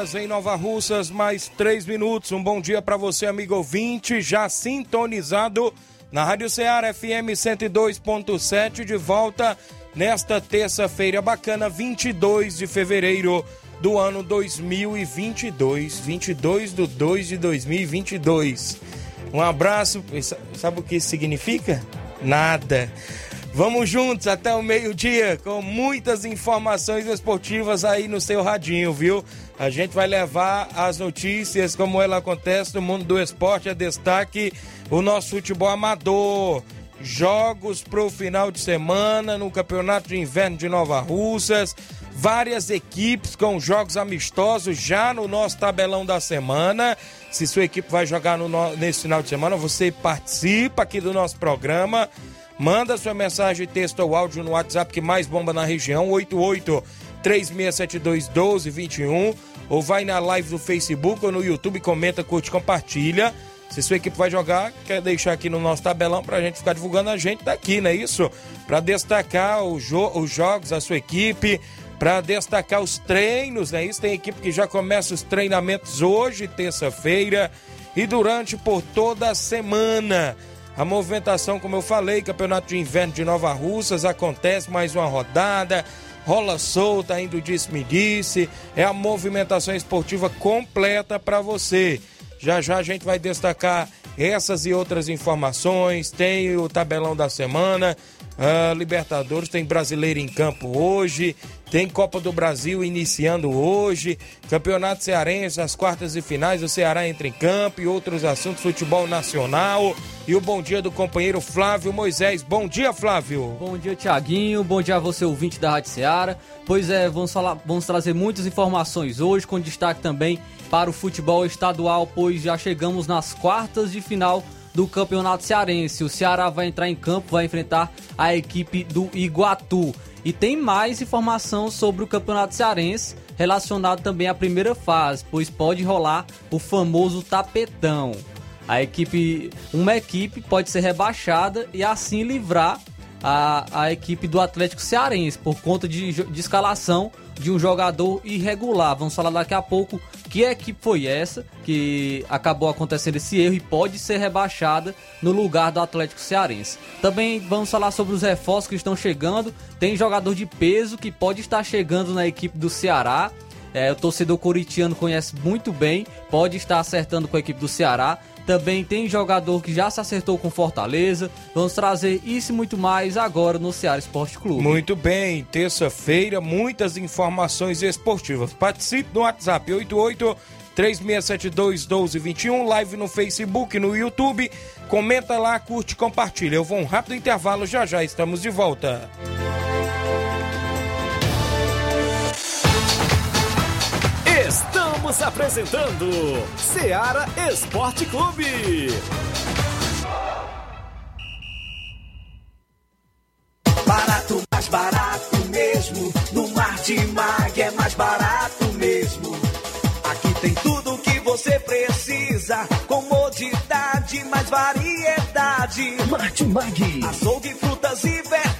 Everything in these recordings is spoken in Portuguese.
Horas em Nova Russas, mais 3 minutos. Um bom dia para você, amigo ouvinte, já sintonizado na Rádio Ceará FM 102.7, de volta nesta terça-feira bacana, 22 de fevereiro do ano 2022. 22 do 2 de 2022. Um abraço. Sabe o que isso significa? Nada. Vamos juntos até o meio-dia com muitas informações esportivas aí no seu radinho, viu? A gente vai levar as notícias como ela acontece no mundo do esporte a destaque o nosso futebol amador. Jogos para o final de semana no Campeonato de Inverno de Nova Russas. Várias equipes com jogos amistosos já no nosso tabelão da semana. Se sua equipe vai jogar no, nesse final de semana, você participa aqui do nosso programa. Manda sua mensagem, texto ou áudio no WhatsApp que mais bomba na região, 88 3672 1221. Ou vai na live do Facebook ou no YouTube, comenta, curte, compartilha. Se sua equipe vai jogar, quer deixar aqui no nosso tabelão pra gente ficar divulgando a gente daqui, não é isso? Pra destacar jo os jogos, a sua equipe, para destacar os treinos, né? Isso tem equipe que já começa os treinamentos hoje, terça-feira, e durante por toda a semana. A movimentação, como eu falei, Campeonato de Inverno de Nova Russas, acontece mais uma rodada, rola solta, ainda disse-me disse, é a movimentação esportiva completa para você. Já já a gente vai destacar essas e outras informações, tem o tabelão da semana, Uh, Libertadores, tem brasileiro em campo hoje, tem Copa do Brasil iniciando hoje, Campeonato Cearense, as quartas e finais, o Ceará entra em campo e outros assuntos, futebol nacional. E o bom dia do companheiro Flávio Moisés. Bom dia, Flávio. Bom dia, Tiaguinho. Bom dia a você, ouvinte da Rádio Ceará. Pois é, vamos, falar, vamos trazer muitas informações hoje, com destaque também para o futebol estadual, pois já chegamos nas quartas de final do Campeonato Cearense. O Ceará vai entrar em campo, vai enfrentar a equipe do Iguatu. E tem mais informação sobre o Campeonato Cearense relacionado também à primeira fase, pois pode rolar o famoso tapetão. A equipe, uma equipe pode ser rebaixada e assim livrar a, a equipe do Atlético Cearense por conta de, de escalação de um jogador irregular. Vamos falar daqui a pouco que equipe foi essa que acabou acontecendo esse erro e pode ser rebaixada no lugar do Atlético Cearense. Também vamos falar sobre os reforços que estão chegando. Tem jogador de peso que pode estar chegando na equipe do Ceará. É, o torcedor coritiano conhece muito bem, pode estar acertando com a equipe do Ceará. Também tem jogador que já se acertou com Fortaleza. Vamos trazer isso e muito mais agora no Ceará Esporte Clube. Muito bem, terça-feira, muitas informações esportivas. Participe no WhatsApp 88 3672 1221, live no Facebook, no YouTube. Comenta lá, curte, compartilha. Eu vou um rápido intervalo, já já estamos de volta. Estamos apresentando Seara Esporte Clube. Barato, mais barato mesmo. No Martimag é mais barato mesmo. Aqui tem tudo o que você precisa. Comodidade, mais variedade. Martimag. Açougue, frutas e verduras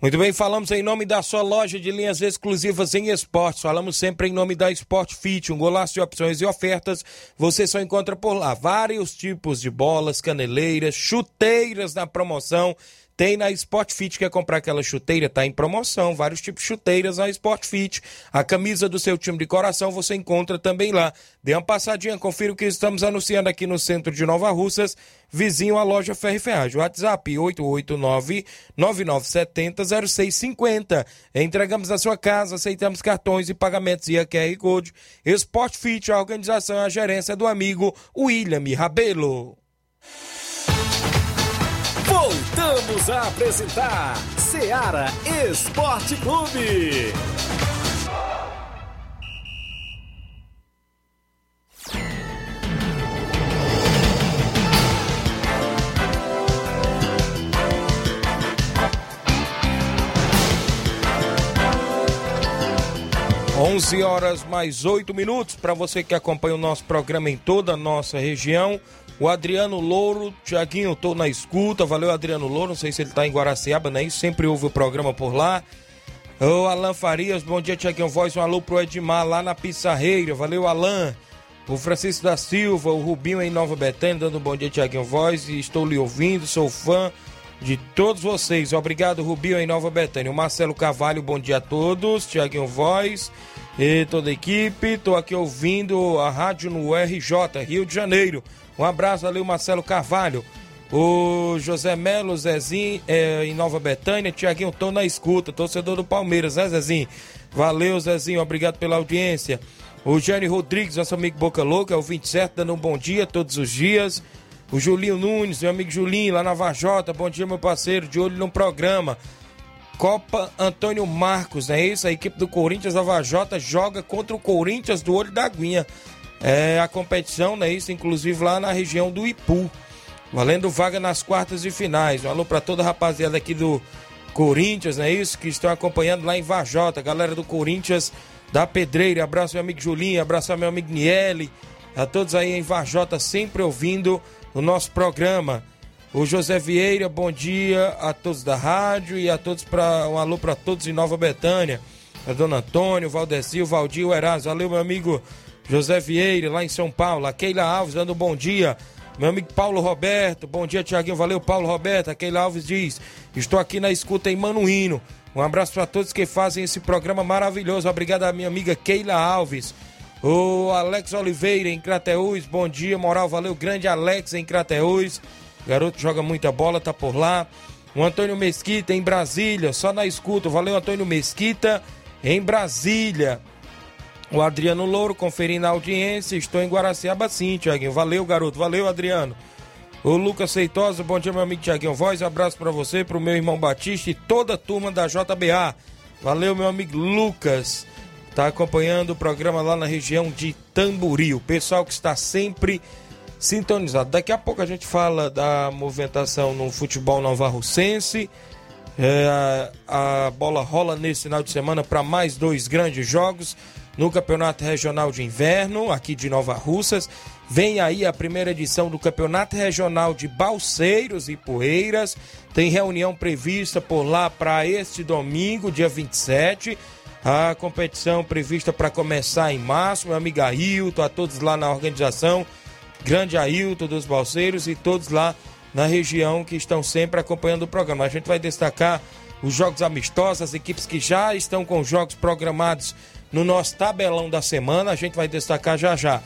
Muito bem, falamos em nome da sua loja de linhas exclusivas em esportes. Falamos sempre em nome da Sport Fit, um golaço de opções e ofertas. Você só encontra por lá vários tipos de bolas, caneleiras, chuteiras na promoção tem na Sport Fit, quer comprar aquela chuteira? Tá em promoção, vários tipos de chuteiras na Sport Fit. A camisa do seu time de coração você encontra também lá. Dê uma passadinha, confira o que estamos anunciando aqui no centro de Nova Russas, vizinho à loja Ferro e Ferragem. WhatsApp 889-9970-0650. Entregamos na sua casa, aceitamos cartões e pagamentos e a QR Code. Sport Fit, a organização e a gerência do amigo William Rabelo. Voltamos a apresentar Seara Esporte Clube. Onze horas mais oito minutos para você que acompanha o nosso programa em toda a nossa região. O Adriano Louro, Tiaguinho, tô na escuta. Valeu, Adriano Louro. Não sei se ele tá em Guaraciaba, né? Sempre ouve o programa por lá. O Alan Farias, bom dia, Tiaguinho Voz. Um alô pro Edmar lá na Pissarreira. Valeu, Alan. O Francisco da Silva, o Rubinho em Nova Betânia, dando um bom dia, Tiaguinho Voz. Estou lhe ouvindo, sou fã de todos vocês. Obrigado, Rubinho em Nova Betânia. O Marcelo Cavalho, bom dia a todos. Tiaguinho Voz e toda a equipe. Tô aqui ouvindo a rádio no RJ, Rio de Janeiro. Um abraço ali, o Marcelo Carvalho. O José Melo, Zezinho, é, em Nova Betânia. Tiaguinho, tô na escuta. Torcedor do Palmeiras, né, Zezinho? Valeu, Zezinho. Obrigado pela audiência. O Jânio Rodrigues, nosso amigo Boca Louca, é o 27, dando um bom dia todos os dias. O Julinho Nunes, meu amigo Julinho, lá na Vajota. Bom dia, meu parceiro. De olho no programa. Copa Antônio Marcos, não é isso? A equipe do Corinthians da Vajota joga contra o Corinthians do Olho da Aguinha é, a competição, né? Isso, inclusive lá na região do Ipu. Valendo vaga nas quartas de finais. Um alô para toda a rapaziada aqui do Corinthians, não é isso? Que estão acompanhando lá em Vajota. Galera do Corinthians da Pedreira. Abraço meu amigo Julinho, abraço meu amigo Niele. A todos aí em Vajota, sempre ouvindo o nosso programa. O José Vieira, bom dia a todos da rádio e a todos para um alô para todos em Nova Betânia. A Dona Antônio, Valdeci, o Valdir, o Erasmo. Valeu, meu amigo José Vieira, lá em São Paulo. A Keila Alves dando um bom dia. Meu amigo Paulo Roberto, bom dia, Tiaguinho. Valeu, Paulo Roberto. A Keila Alves diz: Estou aqui na escuta em Manuíno. Um abraço para todos que fazem esse programa maravilhoso. Obrigado à minha amiga Keila Alves. O Alex Oliveira em Crateús, bom dia, moral, valeu. Grande Alex em Crateús. Garoto joga muita bola, tá por lá. O Antônio Mesquita em Brasília, só na escuta. Valeu, Antônio Mesquita em Brasília. O Adriano Louro conferindo a audiência. Estou em Guaraciaba sim, Tiaguinho. Valeu, garoto. Valeu, Adriano. O Lucas Seitosa, bom dia, meu amigo Tiaguinho Voz. Abraço para você, para o meu irmão Batista e toda a turma da JBA. Valeu, meu amigo Lucas. Tá acompanhando o programa lá na região de Tamburi. O pessoal que está sempre sintonizado. Daqui a pouco a gente fala da movimentação no futebol novarrocense. É, a bola rola nesse final de semana para mais dois grandes jogos no Campeonato Regional de Inverno, aqui de Nova Russas. Vem aí a primeira edição do Campeonato Regional de Balseiros e Poeiras. Tem reunião prevista por lá para este domingo, dia 27. A competição prevista para começar em março. Meu amigo Ailton, a todos lá na organização. Grande Ailton dos Balseiros e todos lá na região que estão sempre acompanhando o programa. A gente vai destacar os jogos amistosos, as equipes que já estão com jogos programados no nosso tabelão da semana. A gente vai destacar já já.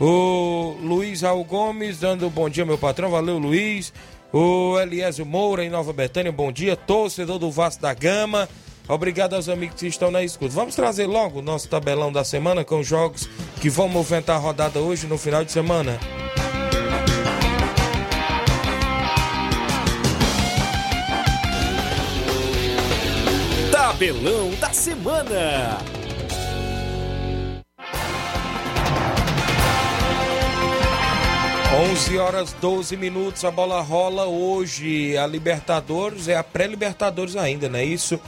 O Luiz Raul Gomes dando bom dia, meu patrão. Valeu, Luiz. O Eliésio Moura em Nova Betânia, bom dia. Torcedor do Vasco da Gama. Obrigado aos amigos que estão na escuta. Vamos trazer logo o nosso tabelão da semana com jogos que vão movimentar a rodada hoje no final de semana. Tabelão da Semana. Onze horas 12 minutos, a bola rola hoje. A Libertadores é a pré-Libertadores ainda, não é isso?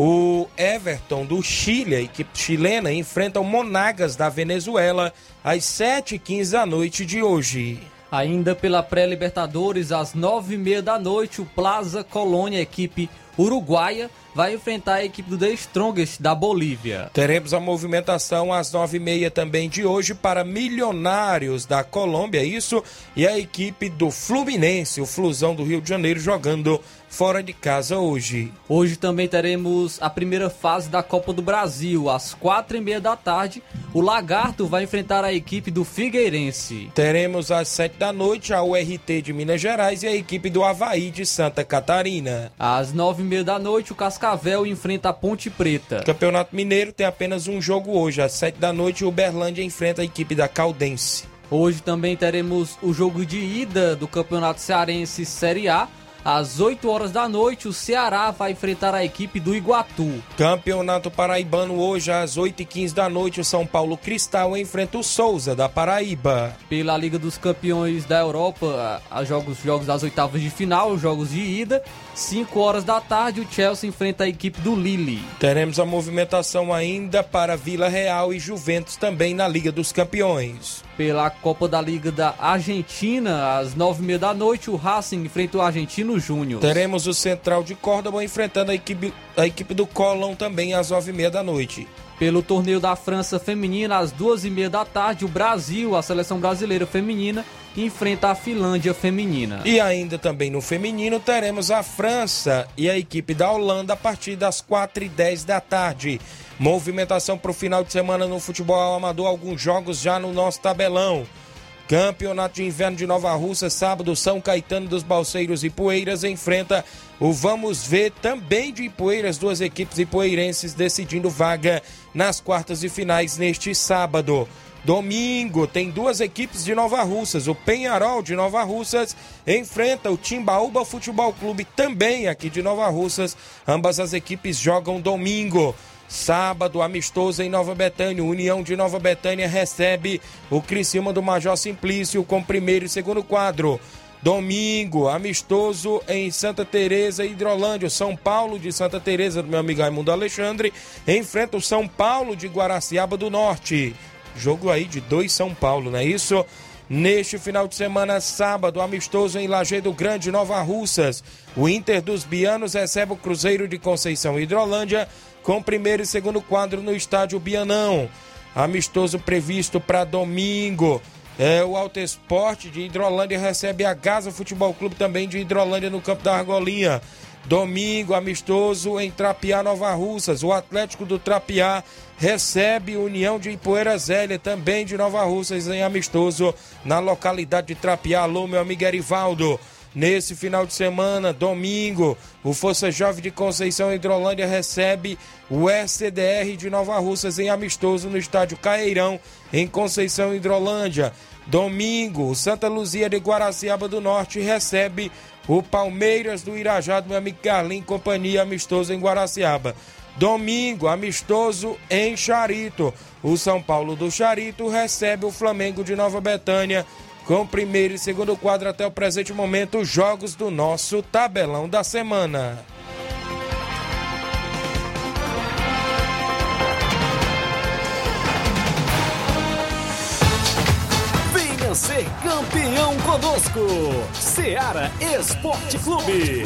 O Everton do Chile, a equipe chilena, enfrenta o Monagas da Venezuela às 7h15 da noite de hoje. Ainda pela pré-Libertadores, às 9h30 da noite, o Plaza Colônia, equipe uruguaia, vai enfrentar a equipe do The Strongest da Bolívia. Teremos a movimentação às nove e meia também de hoje para Milionários da Colômbia, isso, e a equipe do Fluminense, o Flusão do Rio de Janeiro, jogando fora de casa hoje. Hoje também teremos a primeira fase da Copa do Brasil. Às quatro e meia da tarde, o Lagarto vai enfrentar a equipe do Figueirense. Teremos às sete da noite a URT de Minas Gerais e a equipe do Havaí de Santa Catarina. Às nove e meia da noite, o Cascavel enfrenta a Ponte Preta. Campeonato Mineiro tem apenas um jogo hoje. Às sete da noite, o Uberlândia enfrenta a equipe da Caldense. Hoje também teremos o jogo de ida do Campeonato Cearense Série A às 8 horas da noite, o Ceará vai enfrentar a equipe do Iguatu. Campeonato Paraibano hoje às 8h15 da noite, o São Paulo Cristal enfrenta o Souza da Paraíba. Pela Liga dos Campeões da Europa, a jogos, jogos das oitavas de final, jogos de ida. 5 horas da tarde, o Chelsea enfrenta a equipe do Lille. Teremos a movimentação ainda para Vila Real e Juventus também na Liga dos Campeões. Pela Copa da Liga da Argentina, às 9h30 da noite, o Racing enfrenta o Argentino Júnior. Teremos o Central de Córdoba enfrentando a equipe, a equipe do Colón também às 9h30 da noite. Pelo torneio da França Feminina, às 2h30 da tarde, o Brasil, a seleção brasileira feminina, enfrenta a Finlândia feminina. E ainda também no feminino teremos a França e a equipe da Holanda a partir das 4h10 da tarde. Movimentação para o final de semana no futebol amador, alguns jogos já no nosso tabelão. Campeonato de Inverno de Nova Russa, sábado, São Caetano dos Balseiros e Poeiras enfrenta o Vamos Ver também de Ipueiras, duas equipes ipueirenses decidindo vaga nas quartas e finais neste sábado. Domingo tem duas equipes de Nova Russas. O Penharol de Nova Russas enfrenta o Timbaúba Futebol Clube também aqui de Nova Russas. Ambas as equipes jogam domingo. Sábado, amistoso em Nova Betânia. União de Nova Betânia recebe o Criciúma do Major Simplício com primeiro e segundo quadro. Domingo, amistoso em Santa Teresa Hidrolândia. São Paulo de Santa Teresa, do meu amigo Raimundo Alexandre, enfrenta o São Paulo de Guaraciaba do Norte. Jogo aí de dois São Paulo, não é isso? Neste final de semana, sábado, amistoso em Lajeado Grande, Nova Russas. O Inter dos Bianos recebe o Cruzeiro de Conceição Hidrolândia com primeiro e segundo quadro no estádio Bianão. Amistoso previsto para domingo. É, o Alto Esporte de Hidrolândia recebe a Gaza Futebol Clube também de Hidrolândia no campo da Argolinha. Domingo, amistoso em Trapiá, Nova Russas. O Atlético do Trapiá recebe União de Ipoeira Zélia, também de Nova Russas, em amistoso na localidade de Trapiá. Alô, meu amigo Erivaldo. Nesse final de semana, domingo, o Força Jovem de Conceição Hidrolândia recebe o SCDR de Nova Russas em amistoso no estádio Caeirão, em Conceição Hidrolândia. Domingo, Santa Luzia de Guaraciaba do Norte recebe o Palmeiras do Irajá do meu amigo Carlinhos, companhia amistoso em Guaraciaba. Domingo, amistoso em Charito. O São Paulo do Charito recebe o Flamengo de Nova Betânia com primeiro e segundo quadro até o presente momento, os jogos do nosso tabelão da semana. Venha ser campeão conosco, Seara Esporte Clube.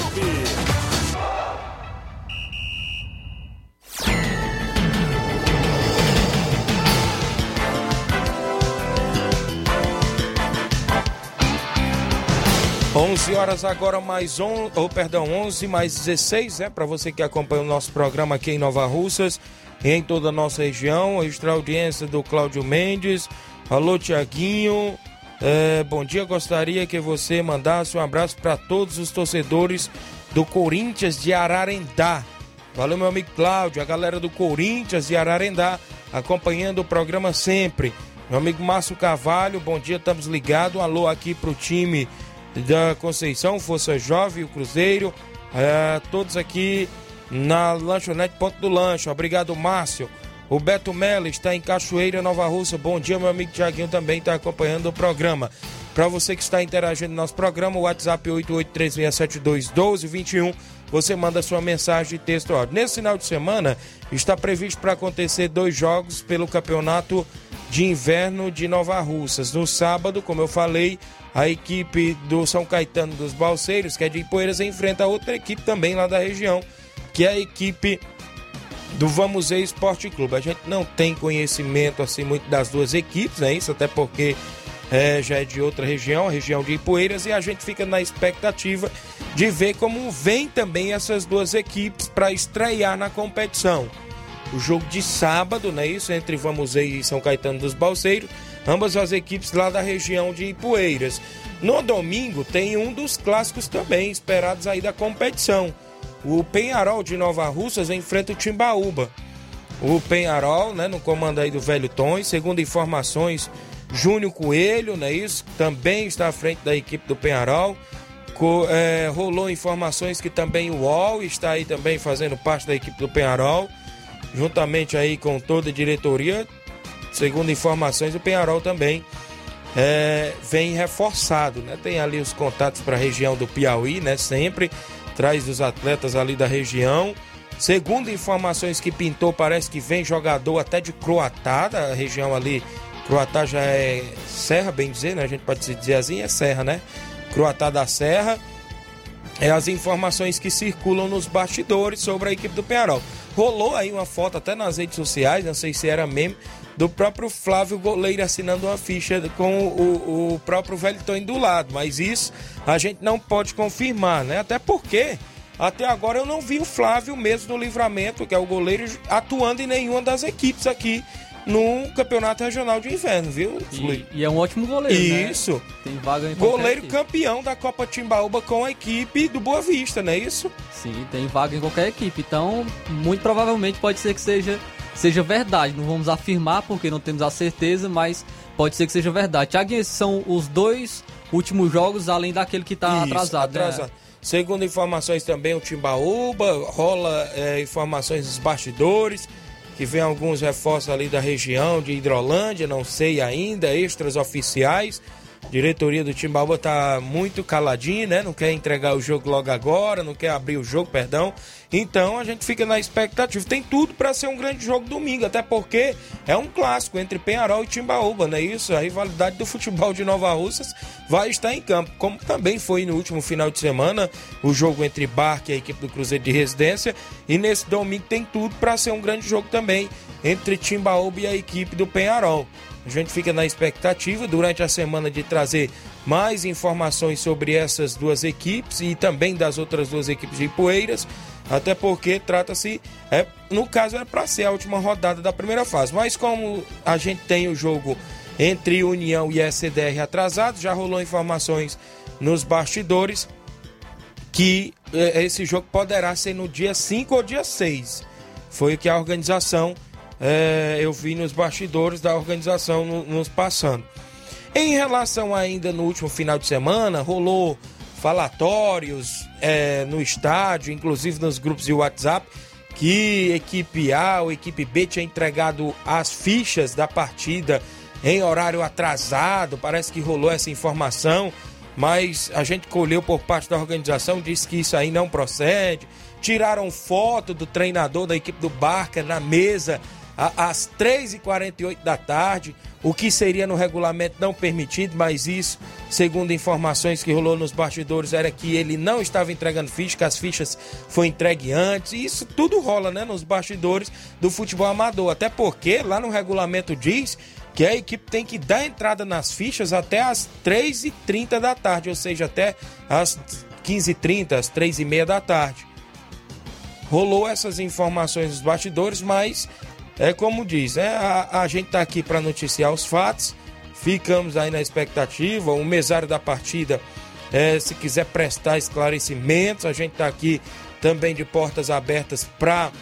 11 horas agora mais on, ou perdão, 11 mais 16, é para você que acompanha o nosso programa aqui em Nova Russas e em toda a nossa região, extra audiência do Cláudio Mendes. Alô Tiaguinho, é, bom dia, gostaria que você mandasse um abraço para todos os torcedores do Corinthians de Ararendá. Valeu meu amigo Cláudio, a galera do Corinthians de Ararendá acompanhando o programa sempre. Meu amigo Márcio Carvalho, bom dia, estamos ligados. alô aqui pro time da Conceição, Força Jovem, o Cruzeiro, é, todos aqui na lanchonete Ponto do Lanche. Obrigado, Márcio. O Beto Mello está em Cachoeira, Nova Russa. Bom dia, meu amigo Tiaguinho também está acompanhando o programa. Para você que está interagindo no nosso programa, o WhatsApp 8836721221. Você manda sua mensagem de texto. Ó. Nesse final de semana está previsto para acontecer dois jogos pelo campeonato de inverno de Nova Russas. No sábado, como eu falei, a equipe do São Caetano dos Balseiros, que é de Ipoeiras, enfrenta outra equipe também lá da região, que é a equipe do Vamos Ver Esporte Clube. A gente não tem conhecimento assim muito das duas equipes, é isso, até porque é, já é de outra região, a região de Ipueiras, e a gente fica na expectativa de ver como vem também essas duas equipes para estrear na competição. O jogo de sábado, não é isso? Entre Vamos Ver e São Caetano dos Balseiros, ambas as equipes lá da região de Ipueiras. No domingo tem um dos clássicos também esperados aí da competição o Penharol de Nova Russas enfrenta o Timbaúba. O Penharol, né, no comando aí do velho Tom, segundo informações, Júnior Coelho, né, isso, também está à frente da equipe do Penharol. Co, é, rolou informações que também o UOL está aí também fazendo parte da equipe do Penharol, juntamente aí com toda a diretoria. Segundo informações, o Penharol também é, vem reforçado, né? Tem ali os contatos para a região do Piauí, né? Sempre traz os atletas ali da região. Segundo informações que pintou, parece que vem jogador até de Croatá, da região ali. Croatá já é Serra, bem dizer, né? A gente pode dizer assim, é Serra, né? Croatá da Serra. É as informações que circulam nos bastidores sobre a equipe do Penharol. Rolou aí uma foto até nas redes sociais, não sei se era meme, do próprio Flávio Goleiro assinando uma ficha com o, o próprio Velton do lado. Mas isso a gente não pode confirmar, né? Até porque até agora eu não vi o Flávio mesmo no livramento, que é o goleiro, atuando em nenhuma das equipes aqui no Campeonato Regional de Inverno, viu? E, e é um ótimo goleiro, né? Isso. Né? Tem vaga em Goleiro campeão da Copa Timbaúba com a equipe do Boa Vista, não é isso? Sim, tem vaga em qualquer equipe. Então, muito provavelmente pode ser que seja seja verdade. Não vamos afirmar porque não temos a certeza, mas pode ser que seja verdade. Tiago, esses são os dois últimos jogos, além daquele que está atrasado. Né? atrasado. Né? Segundo informações também, o Timbaúba, rola é, informações dos bastidores, que vem alguns reforços ali da região de Hidrolândia, não sei ainda, extras oficiais diretoria do Timbaúba tá muito caladinha, né? Não quer entregar o jogo logo agora, não quer abrir o jogo, perdão. Então a gente fica na expectativa. Tem tudo para ser um grande jogo domingo, até porque é um clássico entre Penharol e Timbaúba, não é isso? A rivalidade do futebol de Nova Russas vai estar em campo, como também foi no último final de semana o jogo entre Barque e a equipe do Cruzeiro de Residência. E nesse domingo tem tudo para ser um grande jogo também entre Timbaúba e a equipe do Penharol. A gente fica na expectativa durante a semana de trazer mais informações sobre essas duas equipes e também das outras duas equipes de Poeiras, até porque trata-se, é, no caso é para ser a última rodada da primeira fase, mas como a gente tem o jogo entre União e SDR atrasado, já rolou informações nos bastidores que é, esse jogo poderá ser no dia 5 ou dia 6. Foi o que a organização é, eu vi nos bastidores da organização no, nos passando. Em relação ainda no último final de semana, rolou falatórios é, no estádio, inclusive nos grupos de WhatsApp, que equipe A ou equipe B tinha entregado as fichas da partida em horário atrasado. Parece que rolou essa informação, mas a gente colheu por parte da organização, disse que isso aí não procede. Tiraram foto do treinador da equipe do Barca na mesa às 3h48 da tarde, o que seria no regulamento não permitido, mas isso, segundo informações que rolou nos bastidores, era que ele não estava entregando ficha, que as fichas foram entregues antes. Isso tudo rola, né, nos bastidores do futebol amador. Até porque lá no regulamento diz que a equipe tem que dar entrada nas fichas até às 3h30 da tarde, ou seja, até às 15h30, às 3h30 da tarde. Rolou essas informações nos bastidores, mas é como diz, né? a, a gente está aqui para noticiar os fatos, ficamos aí na expectativa. O mesário da partida, é, se quiser prestar esclarecimentos, a gente está aqui também de portas abertas para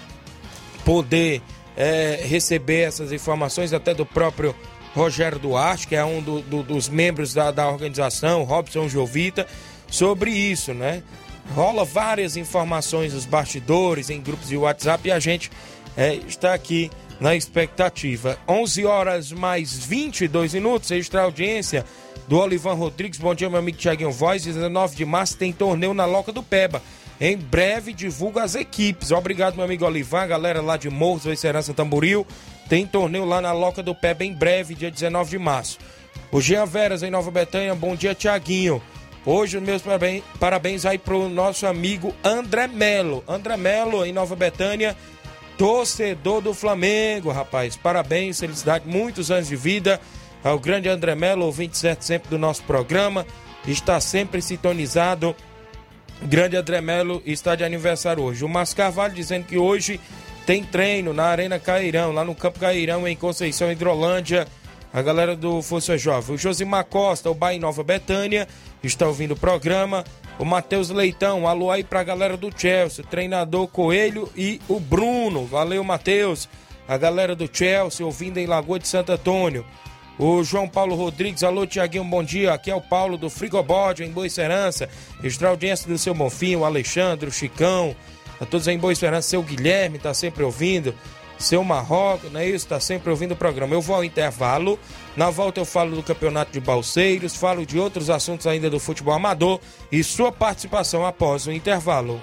poder é, receber essas informações, até do próprio Rogério Duarte, que é um do, do, dos membros da, da organização, Robson Jovita, sobre isso, né? rola várias informações nos bastidores, em grupos de WhatsApp e a gente é, está aqui na expectativa. 11 horas mais 22 minutos, extra audiência do Olivan Rodrigues. Bom dia, meu amigo Tiaguinho Voz. 19 de março tem torneio na Loca do Peba. Em breve divulga as equipes. Obrigado, meu amigo Olivan, galera lá de Morros, Serança Tamboril. Tem torneio lá na Loca do Peba em breve, dia 19 de março. O Jean Veras em Nova Betânia. Bom dia, Tiaguinho. Hoje, meus parabéns, parabéns aí pro nosso amigo André Melo. André Melo em Nova Betânia, torcedor do Flamengo, rapaz. Parabéns, felicidade, muitos anos de vida ao grande André Melo, ouvinte certo sempre do nosso programa. Está sempre sintonizado. Grande André Melo está de aniversário hoje. O Márcio Carvalho dizendo que hoje tem treino na Arena Cairão, lá no Campo Cairão, em Conceição, Hidrolândia. A galera do Força Jovem. O Josimar Costa, o Bahia Nova Betânia está ouvindo o programa. O Matheus Leitão, alô aí pra galera do Chelsea, treinador Coelho e o Bruno. Valeu, Matheus. A galera do Chelsea ouvindo em Lagoa de Santo Antônio. O João Paulo Rodrigues, alô Tiaguinho, bom dia. Aqui é o Paulo do Frigobode, em Boa Serança. Extra audiência do seu Bonfim, o Alexandre, o Chicão. A todos em Boa Esperança, seu Guilherme tá sempre ouvindo seu Marrocos, não é isso? Está sempre ouvindo o programa. Eu vou ao intervalo. Na volta eu falo do campeonato de balseiros, falo de outros assuntos ainda do futebol amador e sua participação após o intervalo.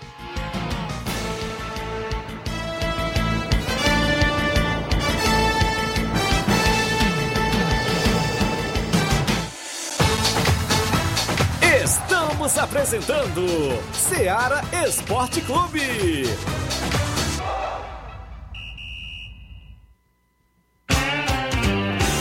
Estamos apresentando Seara Esporte Clube.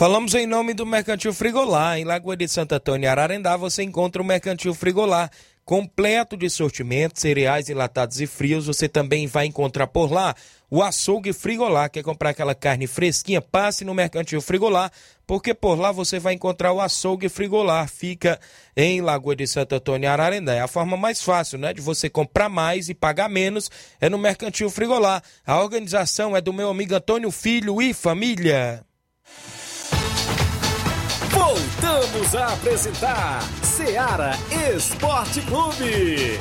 Falamos em nome do Mercantil Frigolá. Em Lagoa de Santo Antônio, Ararendá, você encontra o Mercantil Frigolá. Completo de sortimentos, cereais enlatados e frios. Você também vai encontrar por lá o açougue Frigolá. Quer comprar aquela carne fresquinha? Passe no Mercantil Frigolá, porque por lá você vai encontrar o açougue Frigolá. Fica em Lagoa de Santo Antônio, Ararendá. É a forma mais fácil, né, de você comprar mais e pagar menos é no Mercantil Frigolá. A organização é do meu amigo Antônio Filho e família. Voltamos a apresentar Seara Esporte Clube.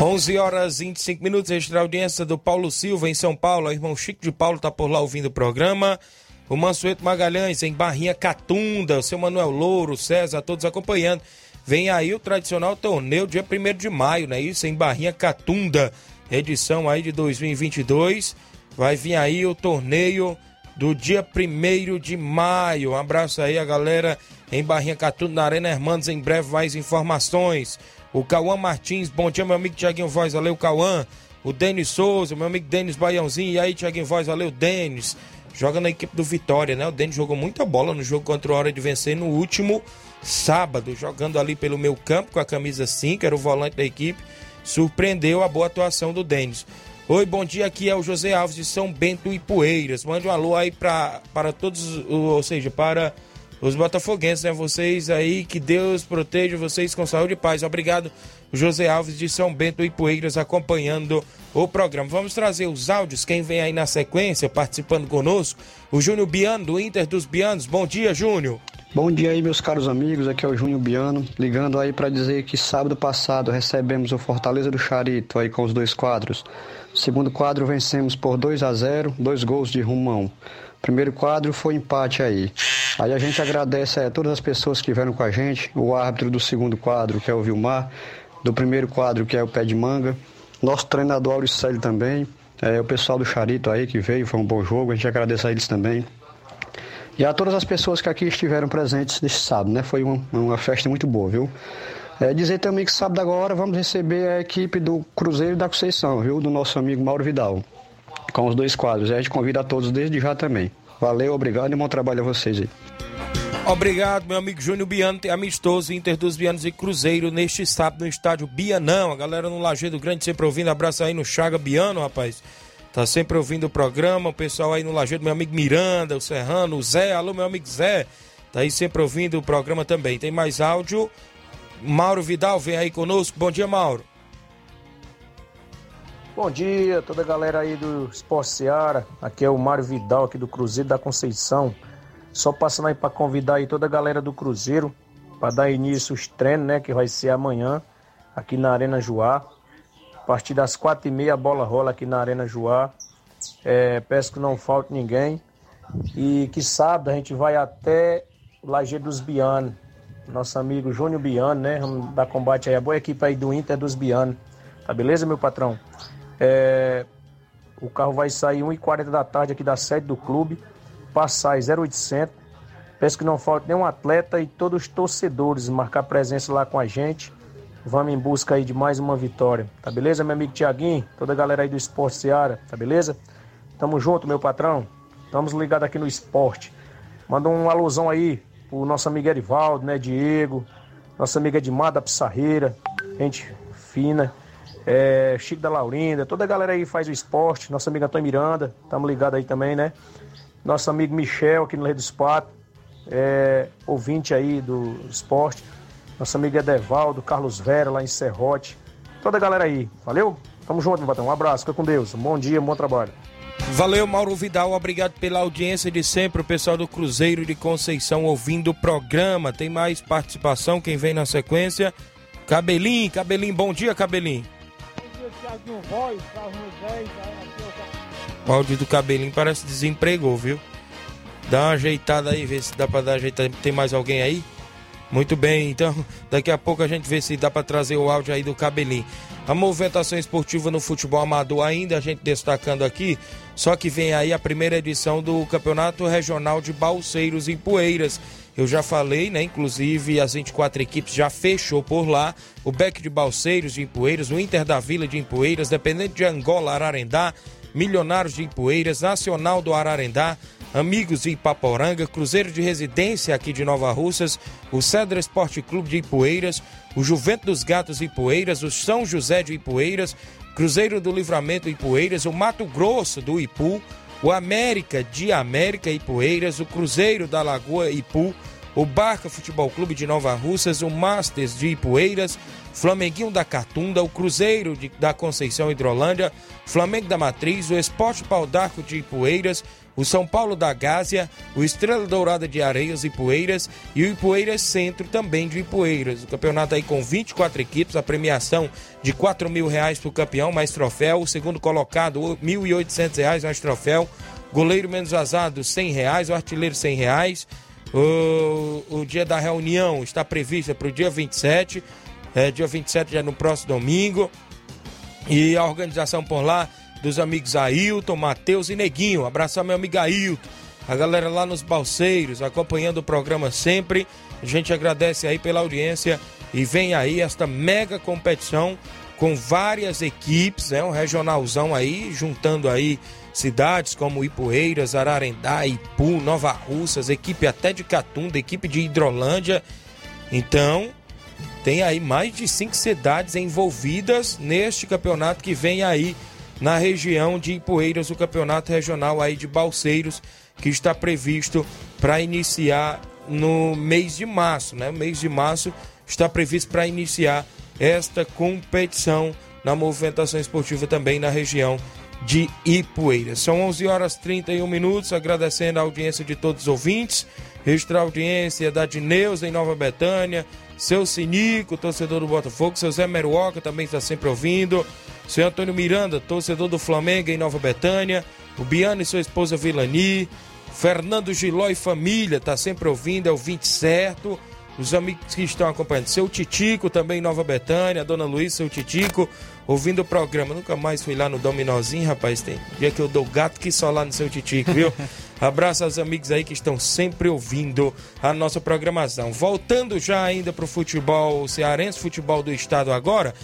11 horas e 25 minutos, extra audiência do Paulo Silva em São Paulo. O irmão Chico de Paulo tá por lá ouvindo o programa. O Mansueto Magalhães em Barrinha Catunda. O seu Manuel Louro, César, todos acompanhando. Vem aí o tradicional torneio dia 1 de maio, né? Isso em Barrinha Catunda. Edição aí de 2022. Vai vir aí o torneio do dia 1 de maio. Um abraço aí a galera em Barrinha Catunda, na Arena Hermanos. Em breve mais informações. O Cauã Martins, bom dia, meu amigo Tiaguinho Voz, valeu, Cauã. O Denis Souza, meu amigo Denis Baiãozinho, e aí, Tiaguinho Voz, valeu, Denis. Joga na equipe do Vitória, né? O Denis jogou muita bola no jogo contra a Hora de Vencer no último sábado, jogando ali pelo meu campo com a camisa 5, era o volante da equipe. Surpreendeu a boa atuação do Denis. Oi, bom dia, aqui é o José Alves de São Bento e Poeiras. Mande um alô aí pra, para todos, ou seja, para os botafoguenses, né? Vocês aí, que Deus proteja vocês com saúde e paz. Obrigado, José Alves de São Bento e Poeiras, acompanhando o programa. Vamos trazer os áudios, quem vem aí na sequência, participando conosco. O Júnior Biano, do Inter dos Bianos. Bom dia, Júnior. Bom dia aí, meus caros amigos. Aqui é o Júnior Biano, ligando aí para dizer que sábado passado recebemos o Fortaleza do Charito aí com os dois quadros. segundo quadro vencemos por 2 a 0, dois gols de Rumão. Primeiro quadro foi empate aí. Aí a gente agradece a todas as pessoas que vieram com a gente, o árbitro do segundo quadro, que é o Vilmar, do primeiro quadro, que é o Pé de Manga, nosso treinador Auricélio também, é, o pessoal do Charito aí que veio, foi um bom jogo, a gente agradece a eles também. E a todas as pessoas que aqui estiveram presentes nesse sábado, né? Foi uma, uma festa muito boa, viu? É, dizer também que sábado agora vamos receber a equipe do Cruzeiro da Conceição, viu? Do nosso amigo Mauro Vidal, com os dois quadros. A gente convida a todos desde já também. Valeu, obrigado e bom trabalho a vocês aí. Obrigado, meu amigo Júnior Biano. Amistoso Inter dos Bianos e Cruzeiro neste sábado no estádio Bianão. A galera no Lajeado Grande sempre ouvindo. Abraço aí no Chaga Biano, rapaz. Tá sempre ouvindo o programa. O pessoal aí no Lajeado, meu amigo Miranda, o Serrano, o Zé. Alô, meu amigo Zé. Tá aí sempre ouvindo o programa também. Tem mais áudio. Mauro Vidal vem aí conosco. Bom dia, Mauro. Bom dia, toda a galera aí do Esporte Seara. Aqui é o Mário Vidal, aqui do Cruzeiro da Conceição. Só passando aí para convidar aí toda a galera do Cruzeiro para dar início os treinos, né? Que vai ser amanhã aqui na Arena Joá. A partir das quatro e meia a bola rola aqui na Arena Joá. É, peço que não falte ninguém. E que sábado a gente vai até o Lajeiro dos Bianos nosso amigo Júnior Biano, né? Vamos dar combate aí, a boa equipe aí do Inter dos Biano. Tá beleza, meu patrão? É, o carro vai sair 1h40 da tarde aqui da sede do clube, passar 0800. Peço que não falte nenhum atleta e todos os torcedores marcar presença lá com a gente. Vamos em busca aí de mais uma vitória. Tá beleza, meu amigo Tiaguinho? Toda a galera aí do Esporte Seara, tá beleza? Tamo junto, meu patrão. Estamos ligados aqui no esporte. Manda um alusão aí o nosso amigo Erivaldo, né, Diego, nossa amiga Edmar da Pissarreira, gente fina, é, Chico da Laurinda, toda a galera aí faz o esporte, nossa amiga Antônio Miranda, estamos ligados aí também, né? Nosso amigo Michel aqui no Rei do Espato, é, ouvinte aí do esporte, nossa amiga Edevaldo, Carlos Vera lá em Serrote, toda a galera aí, valeu? Tamo junto, meu um abraço, fica com Deus, um bom dia, um bom trabalho. Valeu, Mauro Vidal. Obrigado pela audiência de sempre. O pessoal do Cruzeiro de Conceição ouvindo o programa. Tem mais participação. Quem vem na sequência? Cabelinho, Cabelinho. Bom dia, Cabelinho. O áudio do Cabelinho parece desempregou, viu? Dá uma ajeitada aí, vê se dá pra dar ajeitada. Tem mais alguém aí? Muito bem, então daqui a pouco a gente vê se dá para trazer o áudio aí do Cabelinho. A movimentação esportiva no futebol amador ainda, a gente destacando aqui, só que vem aí a primeira edição do Campeonato Regional de Balseiros em Poeiras. Eu já falei, né? Inclusive as 24 equipes já fechou por lá. O Beck de Balseiros de Impoeiras, o Inter da Vila de Impoeiras, Dependente de Angola, Ararendá, Milionários de Impoeiras, Nacional do Ararendá, Amigos de Ipaporanga, Cruzeiro de Residência aqui de Nova Russas, o Cedra Esporte Clube de Ipueiras, o Juventus dos Gatos de Ipueiras, o São José de Ipueiras, Cruzeiro do Livramento Ipueiras, o Mato Grosso do Ipu, o América de América Ipueiras, o Cruzeiro da Lagoa Ipu, o Barca Futebol Clube de Nova Russas, o Masters de Ipueiras, Flamenguinho da Catunda, o Cruzeiro de, da Conceição Hidrolândia, Flamengo da Matriz, o Esporte Pau d'Arco de Ipueiras, o São Paulo da Gásia, o Estrela Dourada de Areias e Poeiras e o Ipueiras Centro também de Ipueiras. O campeonato aí com 24 equipes, a premiação de 4 mil reais para o campeão, mais troféu. O segundo colocado, 1.800 reais mais troféu. Goleiro menos vazado, 100 reais. O artilheiro, 100 reais. O, o dia da reunião está previsto para o dia 27. É, dia 27 já é no próximo domingo. E a organização por lá dos amigos Ailton, Matheus e Neguinho. Abraçar meu amigo Ailton, a galera lá nos Balseiros, acompanhando o programa sempre. A gente agradece aí pela audiência e vem aí esta mega competição com várias equipes, né? um regionalzão aí, juntando aí cidades como Ipueiras, Ararendá, Ipu, Nova Russas, equipe até de Catunda, equipe de Hidrolândia. Então, tem aí mais de cinco cidades envolvidas neste campeonato que vem aí na região de Ipueiras, o campeonato regional aí de Balseiros, que está previsto para iniciar no mês de março, né? O mês de março está previsto para iniciar esta competição na movimentação esportiva também na região de Ipueiras. São 11 horas 31 minutos, agradecendo a audiência de todos os ouvintes, registrar a audiência da Dineuza em Nova Betânia, seu Sinico, torcedor do Botafogo, seu Zé Meruoca também está sempre ouvindo, seu Antônio Miranda, torcedor do Flamengo em Nova Betânia, o Biano e sua esposa Vilani, Fernando Giló e família, está sempre ouvindo, é o 20 certo. Os amigos que estão acompanhando. Seu Titico também, Nova Betânia, Dona Luiz, seu Titico, ouvindo o programa. Nunca mais fui lá no Dominozinho, rapaz. Tem dia que eu dou gato que só lá no seu Titico, viu? Abraço aos amigos aí que estão sempre ouvindo a nossa programação. Voltando já ainda para o futebol cearense, futebol do estado agora.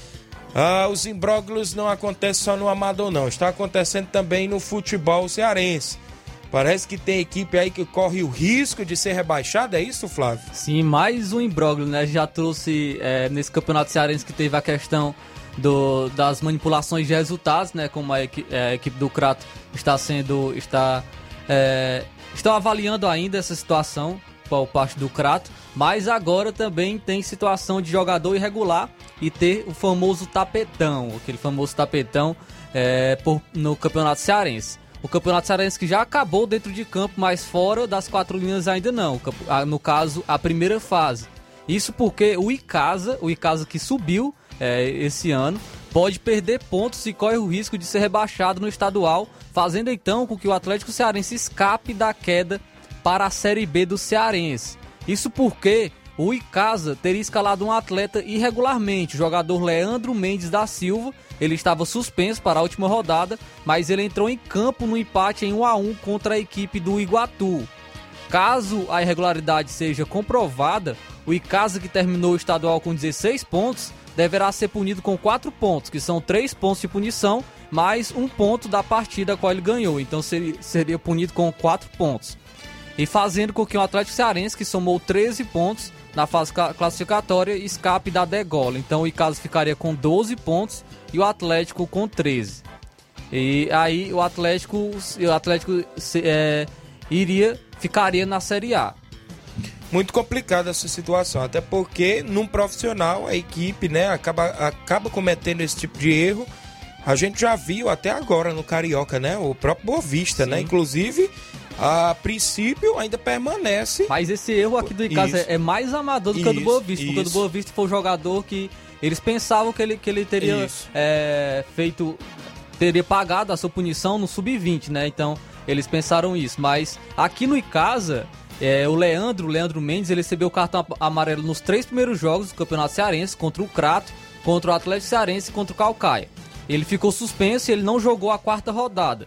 Ah, os imbróglios não acontecem só no Amador, não. Está acontecendo também no futebol cearense. Parece que tem equipe aí que corre o risco de ser rebaixada, é isso, Flávio? Sim, mais um imbróglio, né? Já trouxe é, nesse campeonato cearense que teve a questão do, das manipulações de resultados, né? Como a, equi, é, a equipe do Crato está sendo. está é, estão avaliando ainda essa situação por parte do Crato, mas agora também tem situação de jogador irregular e ter o famoso tapetão, aquele famoso tapetão é, por, no campeonato cearense. O Campeonato Cearense que já acabou dentro de campo, mas fora das quatro linhas ainda não. No caso, a primeira fase. Isso porque o Icasa, o Icasa que subiu é, esse ano, pode perder pontos e corre o risco de ser rebaixado no estadual, fazendo então com que o Atlético Cearense escape da queda para a Série B do Cearense. Isso porque o Icasa teria escalado um atleta irregularmente, o jogador Leandro Mendes da Silva, ele estava suspenso para a última rodada, mas ele entrou em campo no empate em 1 a 1 contra a equipe do Iguatu. Caso a irregularidade seja comprovada, o Icasa que terminou o estadual com 16 pontos deverá ser punido com 4 pontos, que são 3 pontos de punição, mais um ponto da partida a qual ele ganhou. Então seria, punido com 4 pontos. E fazendo com que o Atlético Cearense, que somou 13 pontos na fase classificatória, escape da degola. Então o Icasa ficaria com 12 pontos e o Atlético com 13. E aí o Atlético, o Atlético é, iria ficaria na Série A. Muito complicada essa situação, até porque num profissional a equipe, né, acaba, acaba cometendo esse tipo de erro. A gente já viu até agora no Carioca, né, o próprio Boa Vista, né, inclusive a princípio ainda permanece. Mas esse erro aqui do Icasa é, mais amador do isso, que o do Boa Vista, porque o do Boa Vista foi um jogador que eles pensavam que ele, que ele teria é, feito. teria pagado a sua punição no sub-20, né? Então, eles pensaram isso. Mas aqui no Icasa, é, o Leandro, o Leandro Mendes, ele recebeu o cartão amarelo nos três primeiros jogos do Campeonato Cearense, contra o Crato, contra o Atlético Cearense e contra o Calcaia. Ele ficou suspenso e ele não jogou a quarta rodada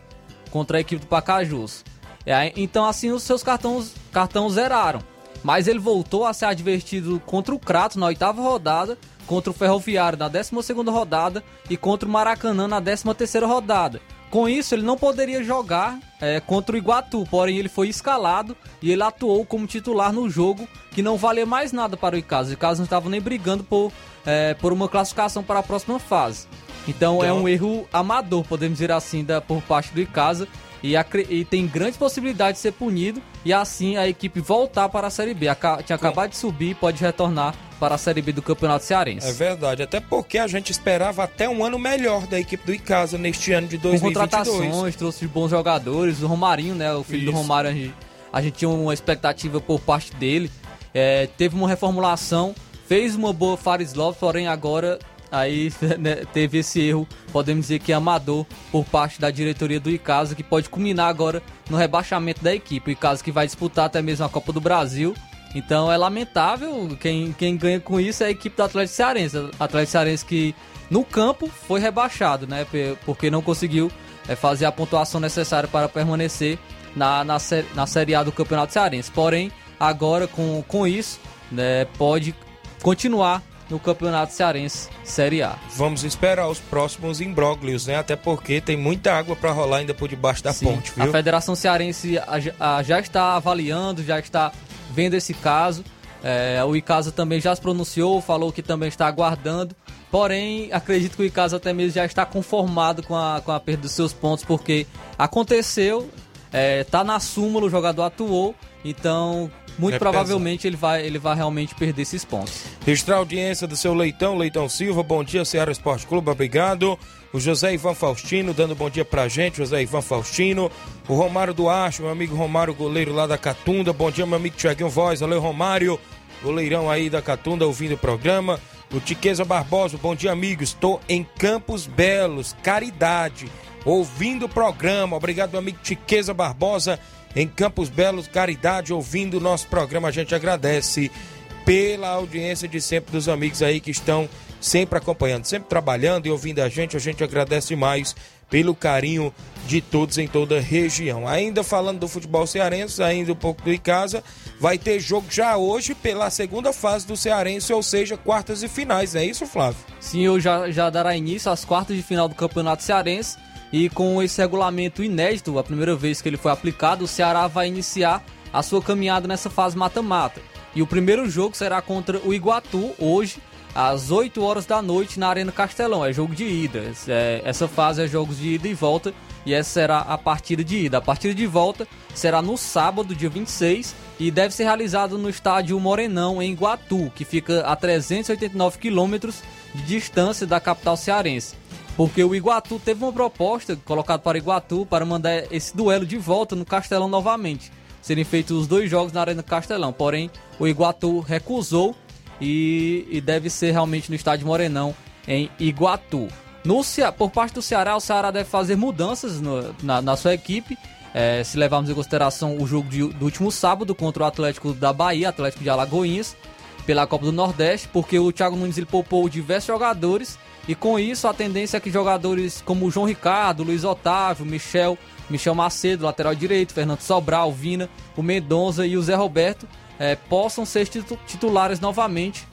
contra a equipe do Pacajus. É, então, assim, os seus cartões, cartões zeraram. Mas ele voltou a ser advertido contra o Crato na oitava rodada contra o Ferroviário na 12 rodada e contra o Maracanã na 13 rodada. Com isso, ele não poderia jogar é, contra o Iguatu, porém ele foi escalado e ele atuou como titular no jogo que não valia mais nada para o Icasa. O Icasa não estava nem brigando por, é, por uma classificação para a próxima fase. Então, é então... é um erro amador, podemos dizer assim, da, por parte do Icasa e, e, tem grandes possibilidades de ser punido e assim a equipe voltar para a Série B. Aca tinha acabado de subir e pode retornar para a Série B do Campeonato Cearense. É verdade, até porque a gente esperava até um ano melhor da equipe do Icasa neste ano de 2022. Com contratações, trouxe bons jogadores, o Romarinho, né, o filho Isso. do Romário, a gente, a gente, tinha uma expectativa por parte dele. É, teve uma reformulação, fez uma boa Fares Love, porém agora aí né, teve esse erro, podemos dizer que amador por parte da diretoria do Icasa, que pode culminar agora no rebaixamento da equipe. O Icasa que vai disputar até mesmo a Copa do Brasil. Então é lamentável, quem, quem ganha com isso é a equipe do Atlético Cearense. Atlético Cearense que no campo foi rebaixado, né? Porque não conseguiu é, fazer a pontuação necessária para permanecer na, na, na Série A do Campeonato Cearense. Porém, agora com, com isso, né, pode continuar no Campeonato Cearense Série A. Vamos esperar os próximos imbróglios, né? Até porque tem muita água para rolar ainda por debaixo da Sim, ponte, viu? A Federação Cearense já está avaliando, já está vendo esse caso. É, o Icasa também já se pronunciou, falou que também está aguardando. Porém, acredito que o Icasa até mesmo já está conformado com a, com a perda dos seus pontos, porque aconteceu, está é, na súmula, o jogador atuou, então muito é provavelmente ele vai, ele vai realmente perder esses pontos. Registrar a audiência do seu Leitão, Leitão Silva, bom dia, Ceará Esporte Clube, obrigado. O José Ivan Faustino dando bom dia pra gente, José Ivan Faustino. O Romário Duarte, meu amigo Romário, goleiro lá da Catunda, bom dia, meu amigo Tiaguinho Voz, valeu Romário, goleirão aí da Catunda ouvindo o programa. O Tiqueza Barbosa, bom dia, amigos, estou em Campos Belos, Caridade, ouvindo o programa, obrigado, meu amigo Tiqueza Barbosa em Campos Belos, Caridade, ouvindo o nosso programa. A gente agradece pela audiência de sempre dos amigos aí que estão sempre acompanhando, sempre trabalhando e ouvindo a gente. A gente agradece mais pelo carinho de todos em toda a região. Ainda falando do futebol cearense, ainda um pouco do Icasa, vai ter jogo já hoje pela segunda fase do Cearense, ou seja, quartas e finais, não é isso, Flávio? Sim, já, já dará início às quartas de final do Campeonato Cearense e com esse regulamento inédito, a primeira vez que ele foi aplicado, o Ceará vai iniciar a sua caminhada nessa fase mata-mata. E o primeiro jogo será contra o Iguatu, hoje, às 8 horas da noite na Arena Castelão. É jogo de ida. É, essa fase é jogos de ida e volta e essa será a partida de ida. A partida de volta será no sábado, dia 26, e deve ser realizado no estádio Morenão, em Iguatu, que fica a 389 quilômetros de distância da capital cearense. Porque o Iguatu teve uma proposta colocada para o Iguatu para mandar esse duelo de volta no Castelão novamente. Serem feitos os dois jogos na Arena Castelão. Porém, o Iguatu recusou e, e deve ser realmente no estádio Morenão, em Iguatu. No, por parte do Ceará, o Ceará deve fazer mudanças no, na, na, sua equipe. É, se levarmos em consideração o jogo de, do último sábado contra o Atlético da Bahia, Atlético de Alagoinhas, pela Copa do Nordeste, porque o Thiago Nunes ele poupou diversos jogadores e com isso a tendência é que jogadores como João Ricardo, Luiz Otávio, Michel, Michel Macedo, lateral direito, Fernando Sobral, Vina, o Mendonça e o Zé Roberto é, possam ser titulares novamente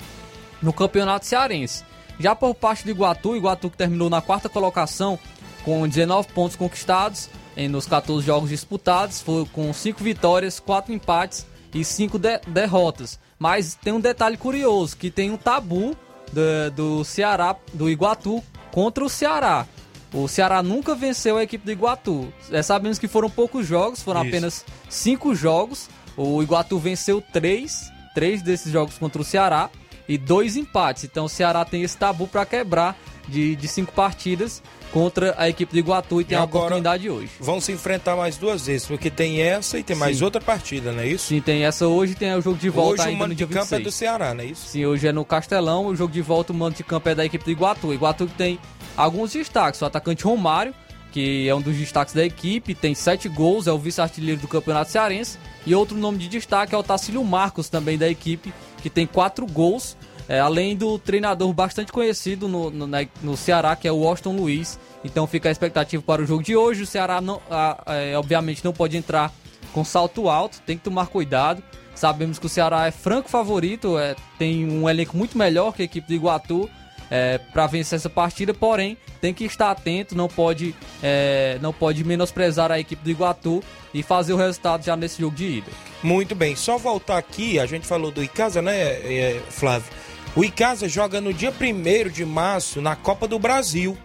no Campeonato Cearense. Já por parte do Iguatu, Iguatu que terminou na quarta colocação com 19 pontos conquistados em, nos 14 jogos disputados, foi com 5 vitórias, 4 empates e 5 de derrotas. Mas tem um detalhe curioso, que tem um tabu do, do Ceará, do Iguatu contra o Ceará. O Ceará nunca venceu a equipe do Iguatu. É, sabemos que foram poucos jogos, foram Isso. apenas 5 jogos. O Iguatu venceu 3, 3 desses jogos contra o Ceará e dois empates. Então o Ceará tem esse tabu para quebrar de, de cinco partidas contra a equipe do Iguatu e tem e a oportunidade hoje. Vão se enfrentar mais duas vezes, porque tem essa e tem Sim. mais outra partida, não é isso? Sim, tem essa hoje e tem o jogo de volta hoje ainda o mando de campo é do Ceará, não é isso? Sim, hoje é no Castelão, o jogo de volta, o mando de campo é da equipe do Iguatu. Iguatu tem alguns destaques, o atacante Romário, que é um dos destaques da equipe, tem sete gols, é o vice-artilheiro do Campeonato Cearense. E outro nome de destaque é o Tacílio Marcos, também da equipe, que tem quatro gols, é, além do treinador bastante conhecido no, no, no, Ceará, que é o Washington Luiz. Então fica a expectativa para o jogo de hoje. O Ceará, não, a, é, obviamente, não pode entrar com salto alto, tem que tomar cuidado. Sabemos que o Ceará é franco favorito, é, tem um elenco muito melhor que a equipe do Iguatu é, para vencer essa partida, porém tem que estar atento, não pode, é, não pode menosprezar a equipe do Iguatu e fazer o resultado já nesse jogo de ida. Muito bem, só voltar aqui, a gente falou do Icasa, né, é, Flávio? O Icasa joga no dia 1 de março na Copa do Brasil.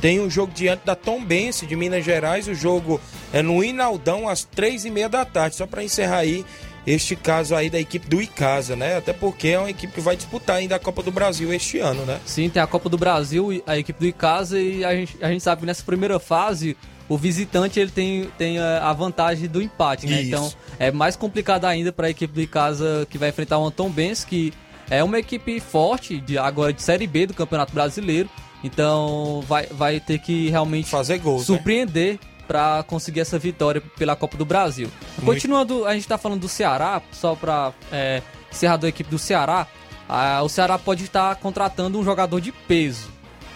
Tem um jogo diante da Tombense de Minas Gerais. O jogo é no Inaldão às três e meia da tarde. Só para encerrar aí este caso aí da equipe do Icasa, né? Até porque é uma equipe que vai disputar ainda a Copa do Brasil este ano, né? Sim, tem a Copa do Brasil, a equipe do Icasa e a gente, a gente sabe que nessa primeira fase o visitante ele tem, tem a vantagem do empate, né? Isso. Então é mais complicado ainda para a equipe do Icasa que vai enfrentar o Anton Benz, que é uma equipe forte de agora de Série B do Campeonato Brasileiro. Então vai, vai ter que realmente fazer gols, né? surpreender né? para conseguir essa vitória pela Copa do Brasil. Muito. Continuando, a gente está falando do Ceará, só para é, encerrar da equipe do Ceará, a, o Ceará pode estar contratando um jogador de peso.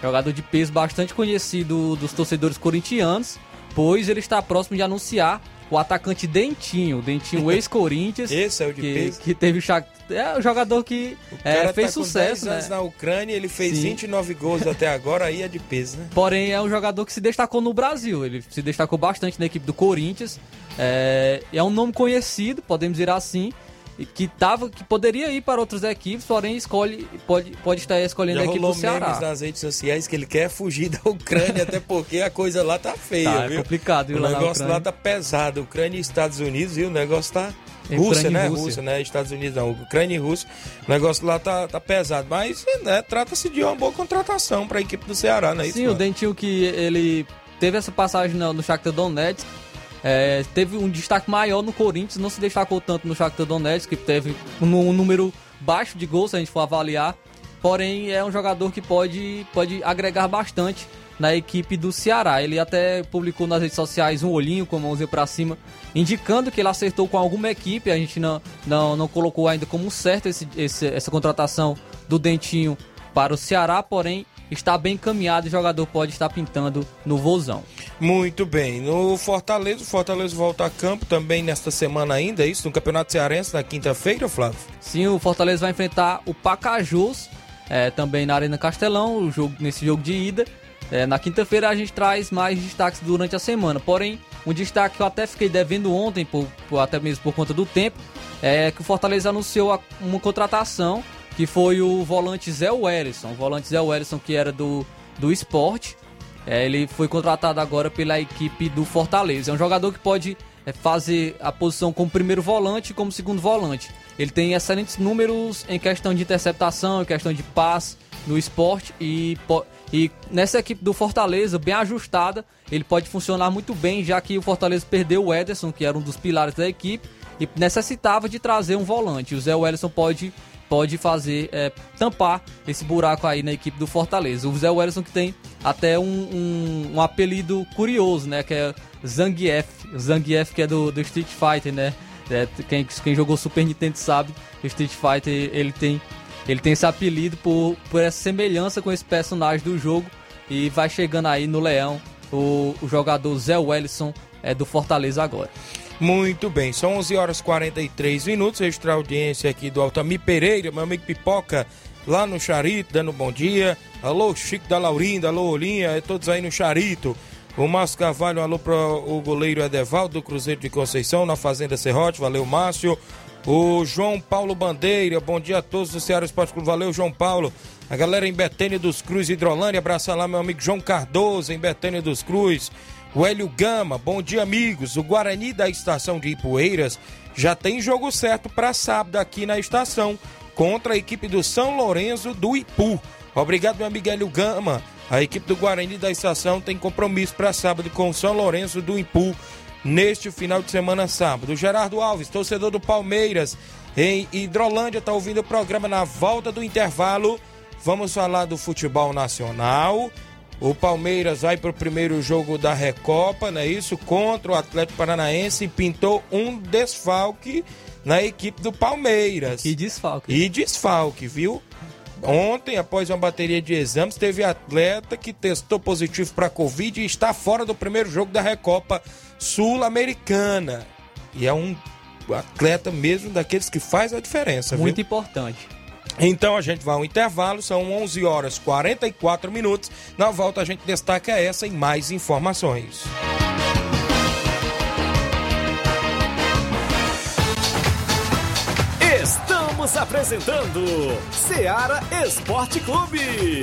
Jogador de peso bastante conhecido dos torcedores corintianos, pois ele está próximo de anunciar o atacante Dentinho, Dentinho ex-Corinthians. Esse é o de que, peso. Que teve o É o jogador que é, fez tá sucesso. Com 10 anos né? na Ucrânia, ele fez Sim. 29 gols até agora, aí é de peso, né? Porém, é um jogador que se destacou no Brasil. Ele se destacou bastante na equipe do Corinthians. É, é um nome conhecido, podemos dizer assim que tava, que poderia ir para outras equipes, porém escolhe, pode, pode estar escolhendo Já a equipe do Ceará. memes nas redes sociais que ele quer fugir da Ucrânia, até porque a coisa lá tá feia, tá, é viu? É complicado, viu? O negócio lá tá pesado. Ucrânia e Estados Unidos, viu? O negócio tá. É Rússia, né? Rússia. Rússia, né? Estados Unidos não. Ucrânia e Rússia. O negócio lá tá, tá pesado. Mas, né, trata-se de uma boa contratação para a equipe do Ceará, né? Sim, Isso, o Dentinho que ele teve essa passagem no, no Shakhtar Donetsk é, teve um destaque maior no Corinthians, não se destacou tanto no Shakhtar Donetsk, que teve um, número baixo de gols, se a gente for avaliar. Porém, é um jogador que pode, pode agregar bastante na equipe do Ceará. Ele até publicou nas redes sociais um olhinho com a mãozinha para cima, indicando que ele acertou com alguma equipe. A gente não, não, não colocou ainda como certo esse, esse, essa contratação do Dentinho para o Ceará, porém está bem encaminhado e o jogador pode estar pintando no Vozão. Muito bem. No Fortaleza, o Fortaleza volta a campo também nesta semana ainda, é isso? No Campeonato Cearense, na quinta-feira, Flávio? Sim, o Fortaleza vai enfrentar o Pacajus, é, também na Arena Castelão, o jogo, nesse jogo de ida. É, na quinta-feira a gente traz mais destaques durante a semana. Porém, um destaque que eu até fiquei devendo ontem, por, por, até mesmo por conta do tempo, é que o Fortaleza anunciou uma contratação que foi o volante Zé Wellison. O volante Zé Wellison que era do, do esporte. É, ele foi contratado agora pela equipe do Fortaleza. É um jogador que pode é, fazer a posição como primeiro volante e como segundo volante. Ele tem excelentes números em questão de interceptação, em questão de passe no esporte e, e nessa equipe do Fortaleza, bem ajustada, ele pode funcionar muito bem, já que o Fortaleza perdeu o Ederson, que era um dos pilares da equipe, e necessitava de trazer um volante. O Zé Wellison pode pode fazer é, tampar esse buraco aí na equipe do Fortaleza. O Zé Wellison que tem até um, um, um apelido curioso, né? Que é Zangief. Zangief que é do, do Street Fighter, né? É, quem, quem jogou Super Nintendo sabe que o Street Fighter ele tem, ele tem esse apelido por, por essa semelhança com esse personagem do jogo. E vai chegando aí no Leão o, o jogador Zé Wellison é, do Fortaleza agora. Muito bem, são 11 horas e 43 minutos. Registrar a audiência aqui do Altamir Pereira, meu amigo Pipoca, lá no Charito, dando um bom dia. Alô, Chico da Laurinda, alô, Olinha, é todos aí no Charito. O Márcio Carvalho, alô para o goleiro Edevaldo do Cruzeiro de Conceição, na Fazenda Serrote, valeu, Márcio. O João Paulo Bandeira, bom dia a todos do Ceará Esporte Clube, valeu, João Paulo. A galera em Betânia dos Cruz, Hidrolândia, abraça lá meu amigo João Cardoso, em Betânia dos Cruz. O Hélio Gama, bom dia, amigos. O Guarani da estação de Ipueiras já tem jogo certo para sábado aqui na estação contra a equipe do São Lourenço do Ipu. Obrigado, meu amigo Hélio Gama. A equipe do Guarani da estação tem compromisso para sábado com o São Lourenço do Ipu neste final de semana sábado. Gerardo Alves, torcedor do Palmeiras, em Hidrolândia, está ouvindo o programa na volta do intervalo. Vamos falar do futebol nacional. O Palmeiras vai para o primeiro jogo da Recopa, não é isso? Contra o Atlético Paranaense e pintou um desfalque na equipe do Palmeiras. E desfalque. E desfalque, viu? Ontem, após uma bateria de exames, teve atleta que testou positivo para Covid e está fora do primeiro jogo da Recopa Sul-Americana. E é um atleta mesmo daqueles que faz a diferença, Muito viu? importante. Então a gente vai ao intervalo, são 11 horas 44 minutos. Na volta a gente destaca essa e mais informações. Estamos apresentando Seara Esporte Clube.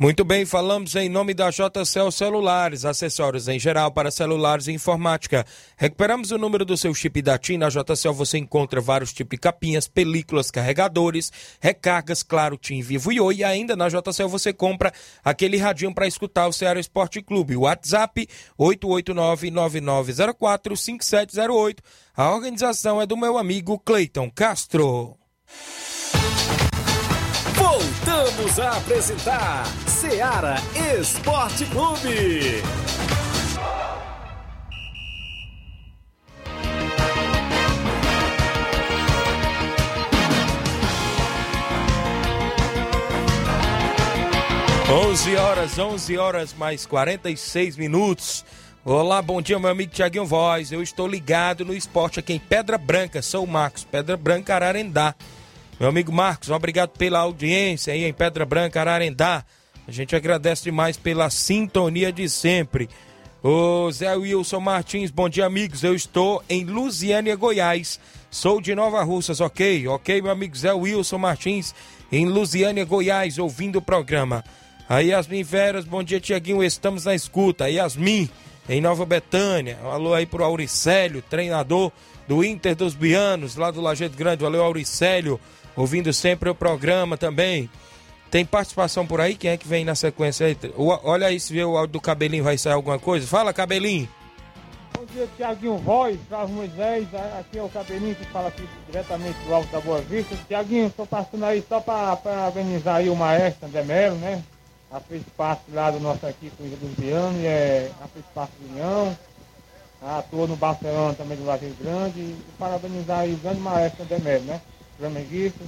Muito bem, falamos em nome da JCL Celulares, acessórios em geral para celulares e informática. Recuperamos o número do seu chip da TIM. Na JCL você encontra vários tipos de capinhas, películas, carregadores, recargas, claro, TIM Vivo e Oi. E ainda na JCL você compra aquele radinho para escutar o Ceará Esporte Clube. WhatsApp 889-9904-5708. A organização é do meu amigo Cleiton Castro. Voltamos a apresentar Seara Esporte Clube. 11 horas, 11 horas mais 46 minutos. Olá, bom dia, meu amigo Tiaguinho Voz. Eu estou ligado no esporte aqui em Pedra Branca, sou o Marcos, Pedra Branca, Ararendá. Meu amigo Marcos, obrigado pela audiência aí em Pedra Branca, Ararendá. A gente agradece demais pela sintonia de sempre. Ô Zé Wilson Martins, bom dia, amigos. Eu estou em Lusiânia, Goiás. Sou de Nova Russas, ok? Ok, meu amigo Zé Wilson Martins, em Lusiânia, Goiás, ouvindo o programa. A Yasmin Veras, bom dia, Tiaguinho. Estamos na escuta. A Yasmin, em Nova Betânia. Alô aí pro Auricélio, treinador do Inter dos Bianos, lá do Lajeado Grande. Valeu, Auricélio, ouvindo sempre o programa também. Tem participação por aí? Quem é que vem na sequência aí? Olha aí se vê o áudio do Cabelinho, vai sair alguma coisa. Fala, Cabelinho. Bom dia, Tiaguinho Voz, Carlos Moisés. Aqui é o Cabelinho que fala aqui diretamente do Alto da Boa Vista. Tiaguinho, estou passando aí só para parabenizar aí o maestro André Melo, né? A fez parte lá do nosso equipe dos Bianos, e é, a fez parte do União. Atuou no Barcelona também do Lajeiro Grande. E parabenizar aí o grande maestro André Melo, né? Flamenguista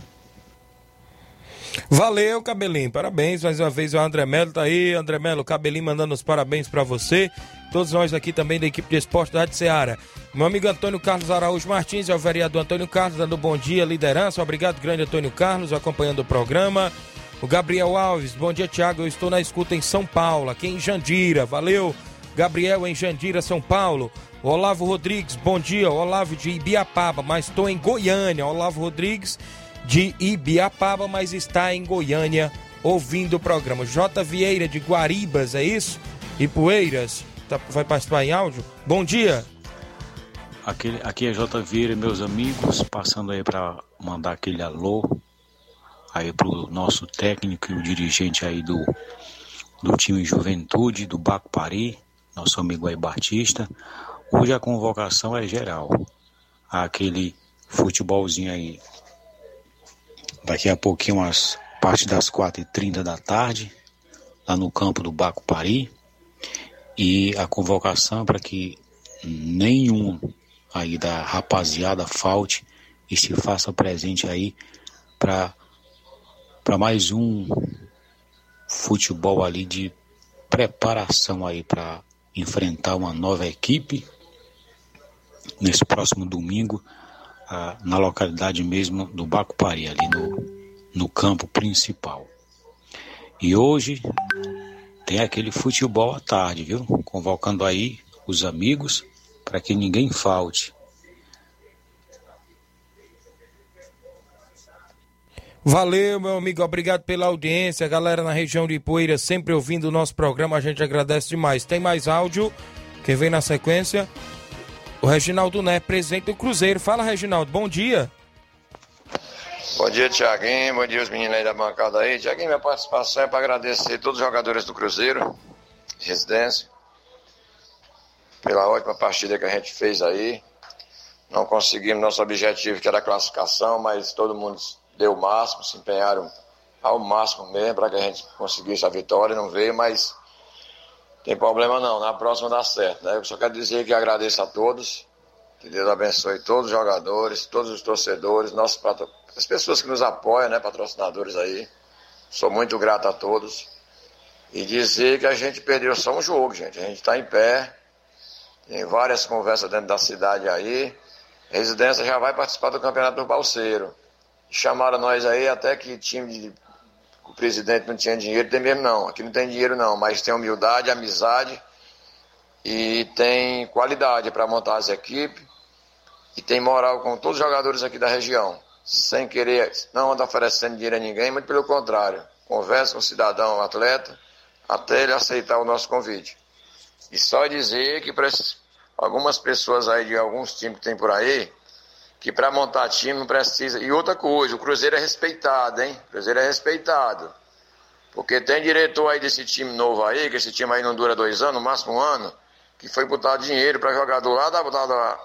Valeu, Cabelinho. Parabéns mais uma vez. O André Melo tá aí. André Melo, Cabelinho mandando os parabéns para você. Todos nós aqui também da equipe de esporte da Rádio Ceará. Meu amigo Antônio Carlos Araújo Martins, é o vereador Antônio Carlos, dando bom dia, liderança. Obrigado, grande Antônio Carlos, acompanhando o programa. O Gabriel Alves, bom dia, Tiago. Eu estou na escuta em São Paulo, aqui em Jandira. Valeu, Gabriel, em Jandira, São Paulo. Olavo Rodrigues, bom dia. Olavo de Ibiapaba, mas estou em Goiânia. Olavo Rodrigues de Ibiapaba, mas está em Goiânia ouvindo o programa. J. Vieira de Guaribas, é isso? E Poeiras, tá, vai participar em áudio? Bom dia. Aqui, aqui é J. Vieira, meus amigos, passando aí para mandar aquele alô aí pro nosso técnico e o dirigente aí do, do time Juventude, do Baco Pari, nosso amigo aí Batista. Hoje a convocação é geral. Aquele futebolzinho aí daqui a pouquinho, às parte das 4h30 da tarde, lá no campo do Baco Pari. E a convocação para que nenhum aí da rapaziada falte e se faça presente aí para para mais um futebol ali de preparação aí para enfrentar uma nova equipe nesse próximo domingo na localidade mesmo do Bacupari, ali no, no campo principal. E hoje tem aquele futebol à tarde, viu? Convocando aí os amigos para que ninguém falte. Valeu, meu amigo, obrigado pela audiência. Galera na região de Poeira sempre ouvindo o nosso programa, a gente agradece demais. Tem mais áudio? Quem vem na sequência? O Reginaldo Né, presidente do Cruzeiro. Fala, Reginaldo, bom dia. Bom dia, Tiaguinho. Bom dia, os meninos aí da bancada aí. Tiaguinho, minha participação é para agradecer todos os jogadores do Cruzeiro, residência, pela ótima partida que a gente fez aí. Não conseguimos nosso objetivo, que era a classificação, mas todo mundo deu o máximo, se empenharam ao máximo mesmo para que a gente conseguisse a vitória. Não veio, mas tem problema não, na próxima dá certo. Né? Eu só quero dizer que agradeço a todos, que Deus abençoe todos os jogadores, todos os torcedores, nossos patro... as pessoas que nos apoiam, né, patrocinadores aí. Sou muito grato a todos. E dizer que a gente perdeu só um jogo, gente. A gente está em pé, tem várias conversas dentro da cidade aí. A residência já vai participar do Campeonato do Balseiro. Chamaram nós aí até que time de o presidente não tinha dinheiro, tem mesmo não. Aqui não tem dinheiro não, mas tem humildade, amizade e tem qualidade para montar as equipes e tem moral com todos os jogadores aqui da região. Sem querer, não anda oferecendo dinheiro a ninguém, muito pelo contrário. Conversa com o cidadão, o atleta, até ele aceitar o nosso convite. E só dizer que para algumas pessoas aí de alguns times que tem por aí, que para montar time não precisa. E outra coisa, o Cruzeiro é respeitado, hein? O Cruzeiro é respeitado. Porque tem diretor aí desse time novo aí, que esse time aí não dura dois anos, no máximo um ano, que foi botar dinheiro para jogador lá da, da,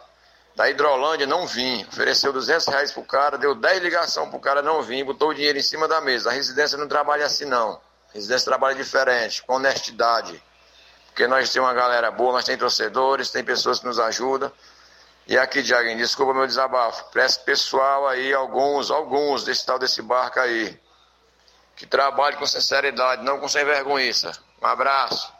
da Hidrolândia não vir. Ofereceu 200 reais pro cara, deu 10 ligações pro cara não vir, botou o dinheiro em cima da mesa. A residência não trabalha assim não. A residência trabalha diferente, com honestidade. Porque nós temos uma galera boa, nós temos torcedores, tem pessoas que nos ajudam. E aqui, Diaguinho, desculpa meu desabafo. Preste pessoal aí, alguns, alguns desse tal desse barco aí. Que trabalhe com sinceridade, não com sem vergonhiça. Um abraço.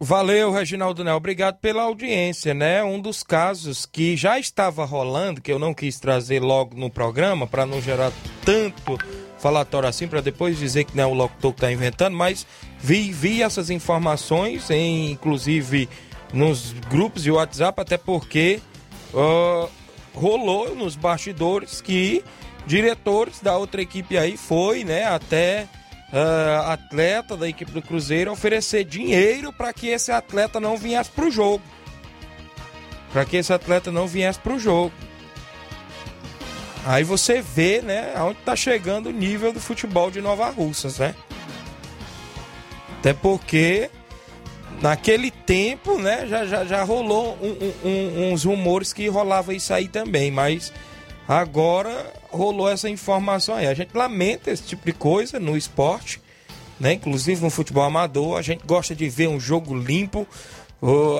Valeu, Reginaldo Né. Obrigado pela audiência, né? Um dos casos que já estava rolando, que eu não quis trazer logo no programa, para não gerar tanto falatório assim, para depois dizer que não é o locutor que está inventando, mas vi, vi essas informações, em, inclusive nos grupos de WhatsApp, até porque uh, rolou nos bastidores que diretores da outra equipe aí foi, né, até uh, atleta da equipe do Cruzeiro oferecer dinheiro para que esse atleta não viesse para o jogo. Para que esse atleta não viesse para o jogo. Aí você vê, né, aonde está chegando o nível do futebol de Nova Russas, né? Até porque naquele tempo, né, já, já, já rolou um, um, uns rumores que rolava isso aí também, mas agora rolou essa informação aí. A gente lamenta esse tipo de coisa no esporte, né? Inclusive no futebol amador, a gente gosta de ver um jogo limpo,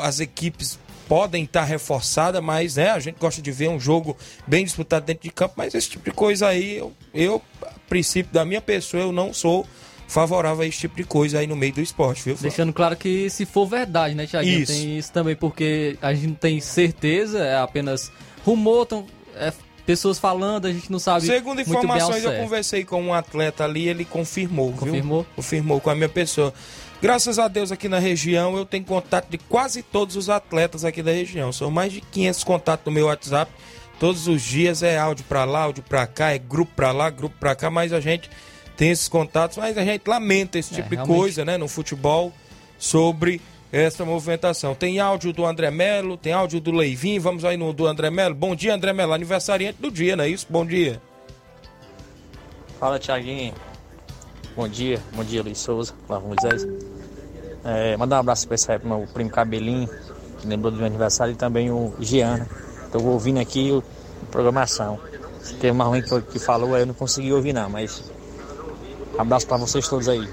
as equipes podem estar reforçadas, mas né, a gente gosta de ver um jogo bem disputado dentro de campo, mas esse tipo de coisa aí, eu, eu a princípio da minha pessoa, eu não sou favorável a esse tipo de coisa aí no meio do esporte, viu? Flávio? Deixando claro que se for verdade, né, Thiaguinho? Isso. Tem isso também, porque a gente não tem certeza, é apenas rumor, tão, é, pessoas falando, a gente não sabe. Segundo muito bem ao informações, eu conversei com um atleta ali, ele confirmou, viu? Confirmou? Confirmou com a minha pessoa. Graças a Deus aqui na região eu tenho contato de quase todos os atletas aqui da região. São mais de 500 contatos no meu WhatsApp. Todos os dias é áudio pra lá, áudio pra cá, é grupo pra lá, grupo pra cá, mas a gente tem esses contatos, mas a gente lamenta esse É, tipo de realmente. coisa, né, no futebol sobre essa movimentação. Tem áudio do André Melo, tem áudio do Leivin, vamos aí no do André Melo. Bom dia, André Melo, aniversariante do dia, não é isso? Bom dia. Fala, Thiaguinho. Bom dia, bom dia, Luiz Souza, Flávio Moisés. É, mandar um abraço especial aí pro meu primo Cabelinho, que lembrou do meu aniversário, e também o Giana. Tô ouvindo aqui o, a programação. Teve uma ruim que, que falou, aí eu não consegui ouvir não, mas abraço pra vocês todos aí.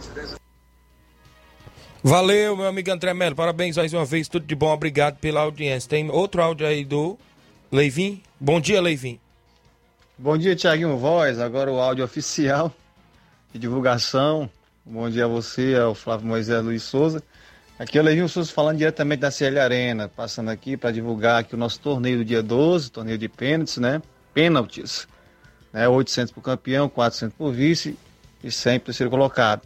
Valeu, meu amigo André Melo. Parabéns mais uma vez, tudo de bom. Obrigado pela audiência. Tem outro áudio aí do Leivin. Bom dia, Leivin. Bom dia, Tiaguinho Voz. Agora o áudio oficial de divulgação. Bom dia a você, ao Flávio Moisés Luiz Souza. Aqui é o Levinho Souza falando diretamente da CL Arena, passando aqui para divulgar aqui o nosso torneio do dia 12, torneio de pênaltis, né? Pênaltis. Né? 800 por campeão, 400 por vice e 100 por terceiro colocado.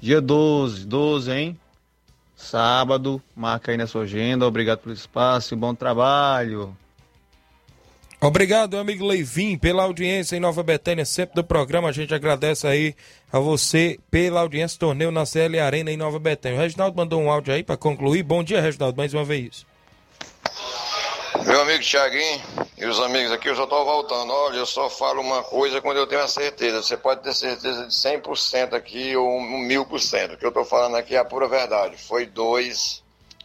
Dia 12, 12, hein? Sábado, marca aí na sua agenda. Obrigado pelo espaço e bom trabalho. Obrigado, amigo Leivin, pela audiência em Nova Betânia, sempre do programa. A gente agradece aí a você pela audiência torneio na CL Arena em Nova Betânia. O Reginaldo mandou um áudio aí para concluir. Bom dia, Reginaldo, mais uma vez. Meu amigo Thiaguinho e os amigos aqui, eu só tô voltando. Olha, eu só falo uma coisa quando eu tenho a certeza. Você pode ter certeza de 100% aqui ou um 1000%. O que eu tô falando aqui é a pura verdade. Foi dois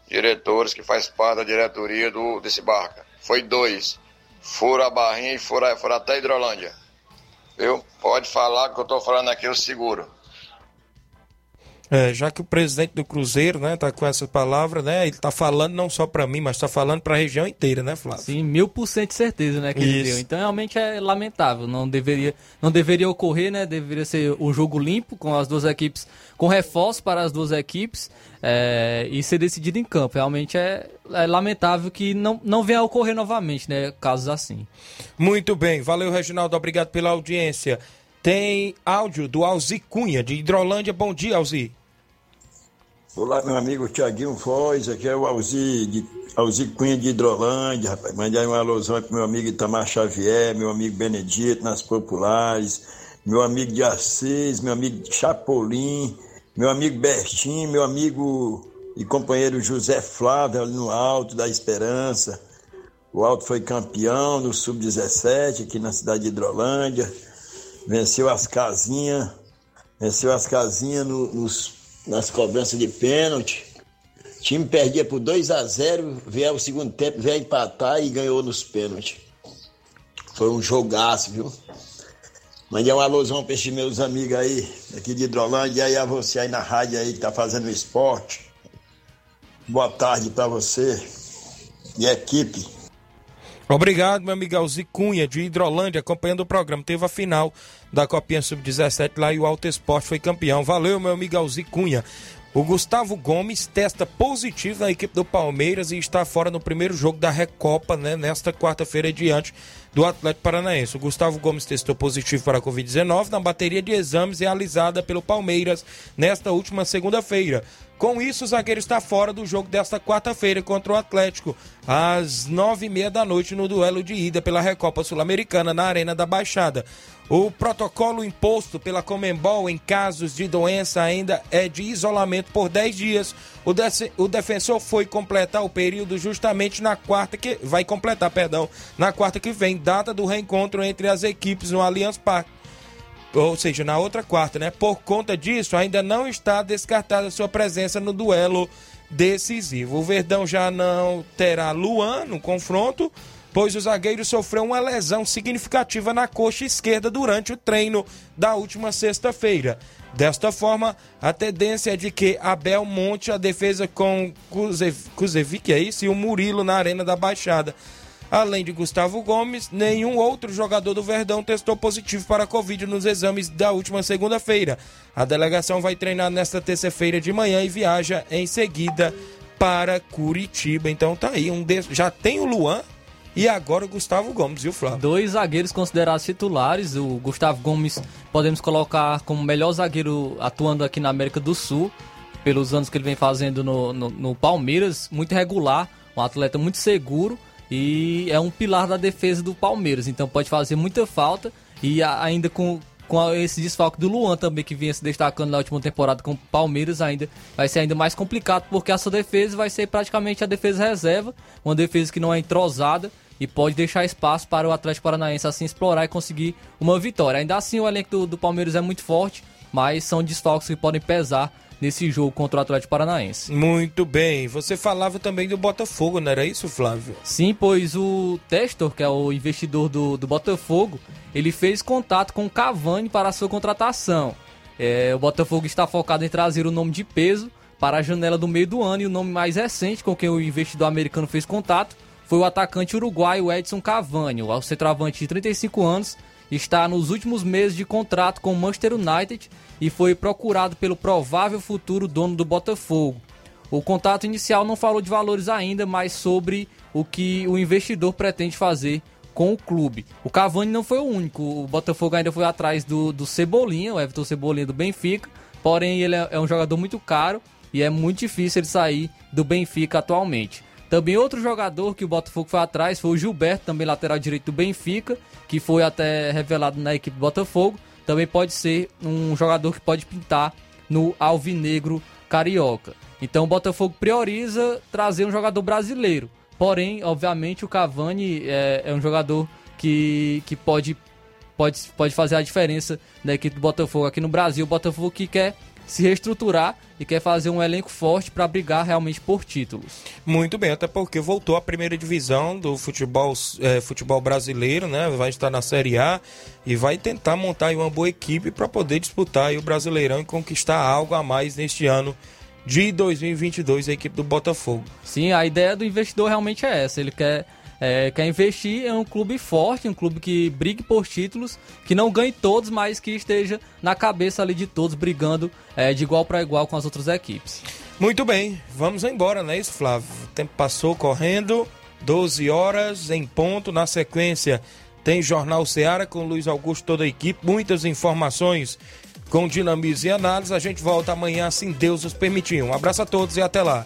diretores que faz parte da diretoria do, desse barca. Foi dois. Foram a barrinha e foram, até Hidrolândia. Viu? Pode falar que eu tô falando aqui, eu seguro. É, já que o presidente do Cruzeiro, né, tá com essa palavra, né, ele tá falando não só para mim, mas tá falando para a região inteira, né, Flávio? Sim, mil por cento de certeza, né, que ele deu. Então realmente é lamentável. Não deveria, não deveria ocorrer, né? Deveria ser um jogo limpo com as duas equipes, com reforço para as duas equipes é, e ser decidido em campo. Realmente é, é lamentável que não, não venha a ocorrer novamente, né? Casos assim. Muito bem, valeu, Reginaldo, obrigado pela audiência. Tem áudio do Alzi Cunha, de Hidrolândia. Bom dia, Alzi. Olá, meu amigo Tiaguinho Voz, aqui é o Alzi, de, Alzi Cunha de Hidrolândia, rapaz. Mandei uma alusão pro meu amigo Itamar Xavier, meu amigo Benedito nas Populares, meu amigo de Assis, meu amigo Chapolin, meu amigo Bertinho, meu amigo e companheiro José Flávio ali no Alto da Esperança. O Alto foi campeão no Sub-17 aqui na cidade de Hidrolândia. Venceu as casinhas, venceu as casinhas no- nos, nas cobranças de pênalti. O time perdia por 2 a 0 veio o segundo tempo, veio empatar e ganhou nos pênaltis. Foi um jogaço, viu? Mandei um alusão para esses meus amigos aí, aqui de Hidrolândia, e aí a você aí na rádio aí que tá fazendo esporte. Boa tarde para você e equipe. Obrigado, meu amigo Alzi Cunha, de Hidrolândia, acompanhando o programa. Teve a final da Copinha Sub-17 lá e o Alto Esporte foi campeão. Valeu, meu amigo Alzi Cunha. O Gustavo Gomes testa positivo na equipe do Palmeiras e está fora no primeiro jogo da Recopa, né, nesta quarta-feira diante do Atlético Paranaense. O Gustavo Gomes testou positivo para a Covid-19 na bateria de exames realizada pelo Palmeiras nesta última segunda-feira. Com isso, o zagueiro está fora do jogo desta quarta-feira contra o Atlético, às nove e meia da noite, no duelo de ida pela Recopa Sul-Americana na Arena da Baixada. O protocolo imposto pela Comembol em casos de doença ainda é de isolamento por 10 dias. O, de o defensor foi completar o período justamente na quarta que vai completar, perdão, na quarta que vem, data do reencontro entre as equipes no Allianz Parque ou seja, na outra quarta, né? Por conta disso, ainda não está descartada sua presença no duelo decisivo. O Verdão já não terá Luan no confronto, pois o zagueiro sofreu uma lesão significativa na coxa esquerda durante o treino da última sexta-feira. Desta forma, a tendência é de que Abel monte a defesa com Kuzevic, é isso? E o Murilo na Arena da Baixada. Além de Gustavo Gomes, nenhum outro jogador do Verdão testou positivo para a Covid nos exames da última segunda-feira. A delegação vai treinar nesta terça-feira de manhã e viaja em seguida para Curitiba. Então tá aí, um de... já tem o Luan e agora o Gustavo Gomes, viu, Flávio? Dois zagueiros considerados titulares. O Gustavo Gomes podemos colocar como melhor zagueiro atuando aqui na América do Sul, pelos anos que ele vem fazendo no, no, no Palmeiras, muito regular, um atleta muito seguro e é um pilar da defesa do Palmeiras, então pode fazer muita falta. E ainda com, com esse desfalque do Luan também que vinha se destacando na última temporada com o Palmeiras ainda vai ser ainda mais complicado porque essa defesa vai ser praticamente a defesa reserva, uma defesa que não é entrosada e pode deixar espaço para o Atlético Paranaense assim explorar e conseguir uma vitória. Ainda assim o elenco do, do Palmeiras é muito forte, mas são desfalques que podem pesar nesse jogo contra o Atlético Paranaense. Muito bem. Você falava também do Botafogo, não era isso, Flávio? Sim, pois o Testor, que é o investidor do, do Botafogo, ele fez contato com o Cavani para a sua contratação. É, o Botafogo está focado em trazer o nome de peso para a janela do meio do ano e o nome mais recente com quem o investidor americano fez contato foi o atacante uruguaio Edson Cavani, o centroavante de 35 anos, está nos últimos meses de contrato com o Manchester United e foi procurado pelo provável futuro dono do Botafogo. O contato inicial não falou de valores ainda, mas sobre o que o investidor pretende fazer com o clube. O Cavani não foi o único, o Botafogo ainda foi atrás do, do Cebolinha, o Everton Cebolinha do Benfica, porém ele é, é um jogador muito caro e é muito difícil ele sair do Benfica atualmente. Também outro jogador que o Botafogo foi atrás foi o Gilberto, também lateral direito do Benfica, que foi até revelado na equipe do Botafogo. Também pode ser um jogador que pode pintar no Alvinegro Carioca. Então o Botafogo prioriza trazer um jogador brasileiro. Porém, obviamente, o Cavani é, é um jogador que, que pode, pode, pode fazer a diferença na equipe do Botafogo aqui no Brasil. O Botafogo que quer se reestruturar e quer fazer um elenco forte para brigar realmente por títulos. Muito bem, até porque voltou à primeira divisão do futebol, é, futebol brasileiro, né? Vai estar na Série A e vai tentar montar uma boa equipe para poder disputar o Brasileirão e conquistar algo a mais neste ano de 2022 a equipe do Botafogo. Sim, a ideia do investidor realmente é essa. Ele quer é, quer investir em um clube forte, um clube que brigue por títulos, que não ganhe todos, mas que esteja na cabeça ali de todos, brigando é, de igual para igual com as outras equipes. Muito bem, vamos embora, não é isso, Flávio? O tempo passou correndo, 12 horas em ponto, na sequência tem Jornal Seara com Luiz Augusto, toda a equipe, muitas informações com dinamismo e análise. A gente volta amanhã, assim Deus nos permitir. Um abraço a todos e até lá.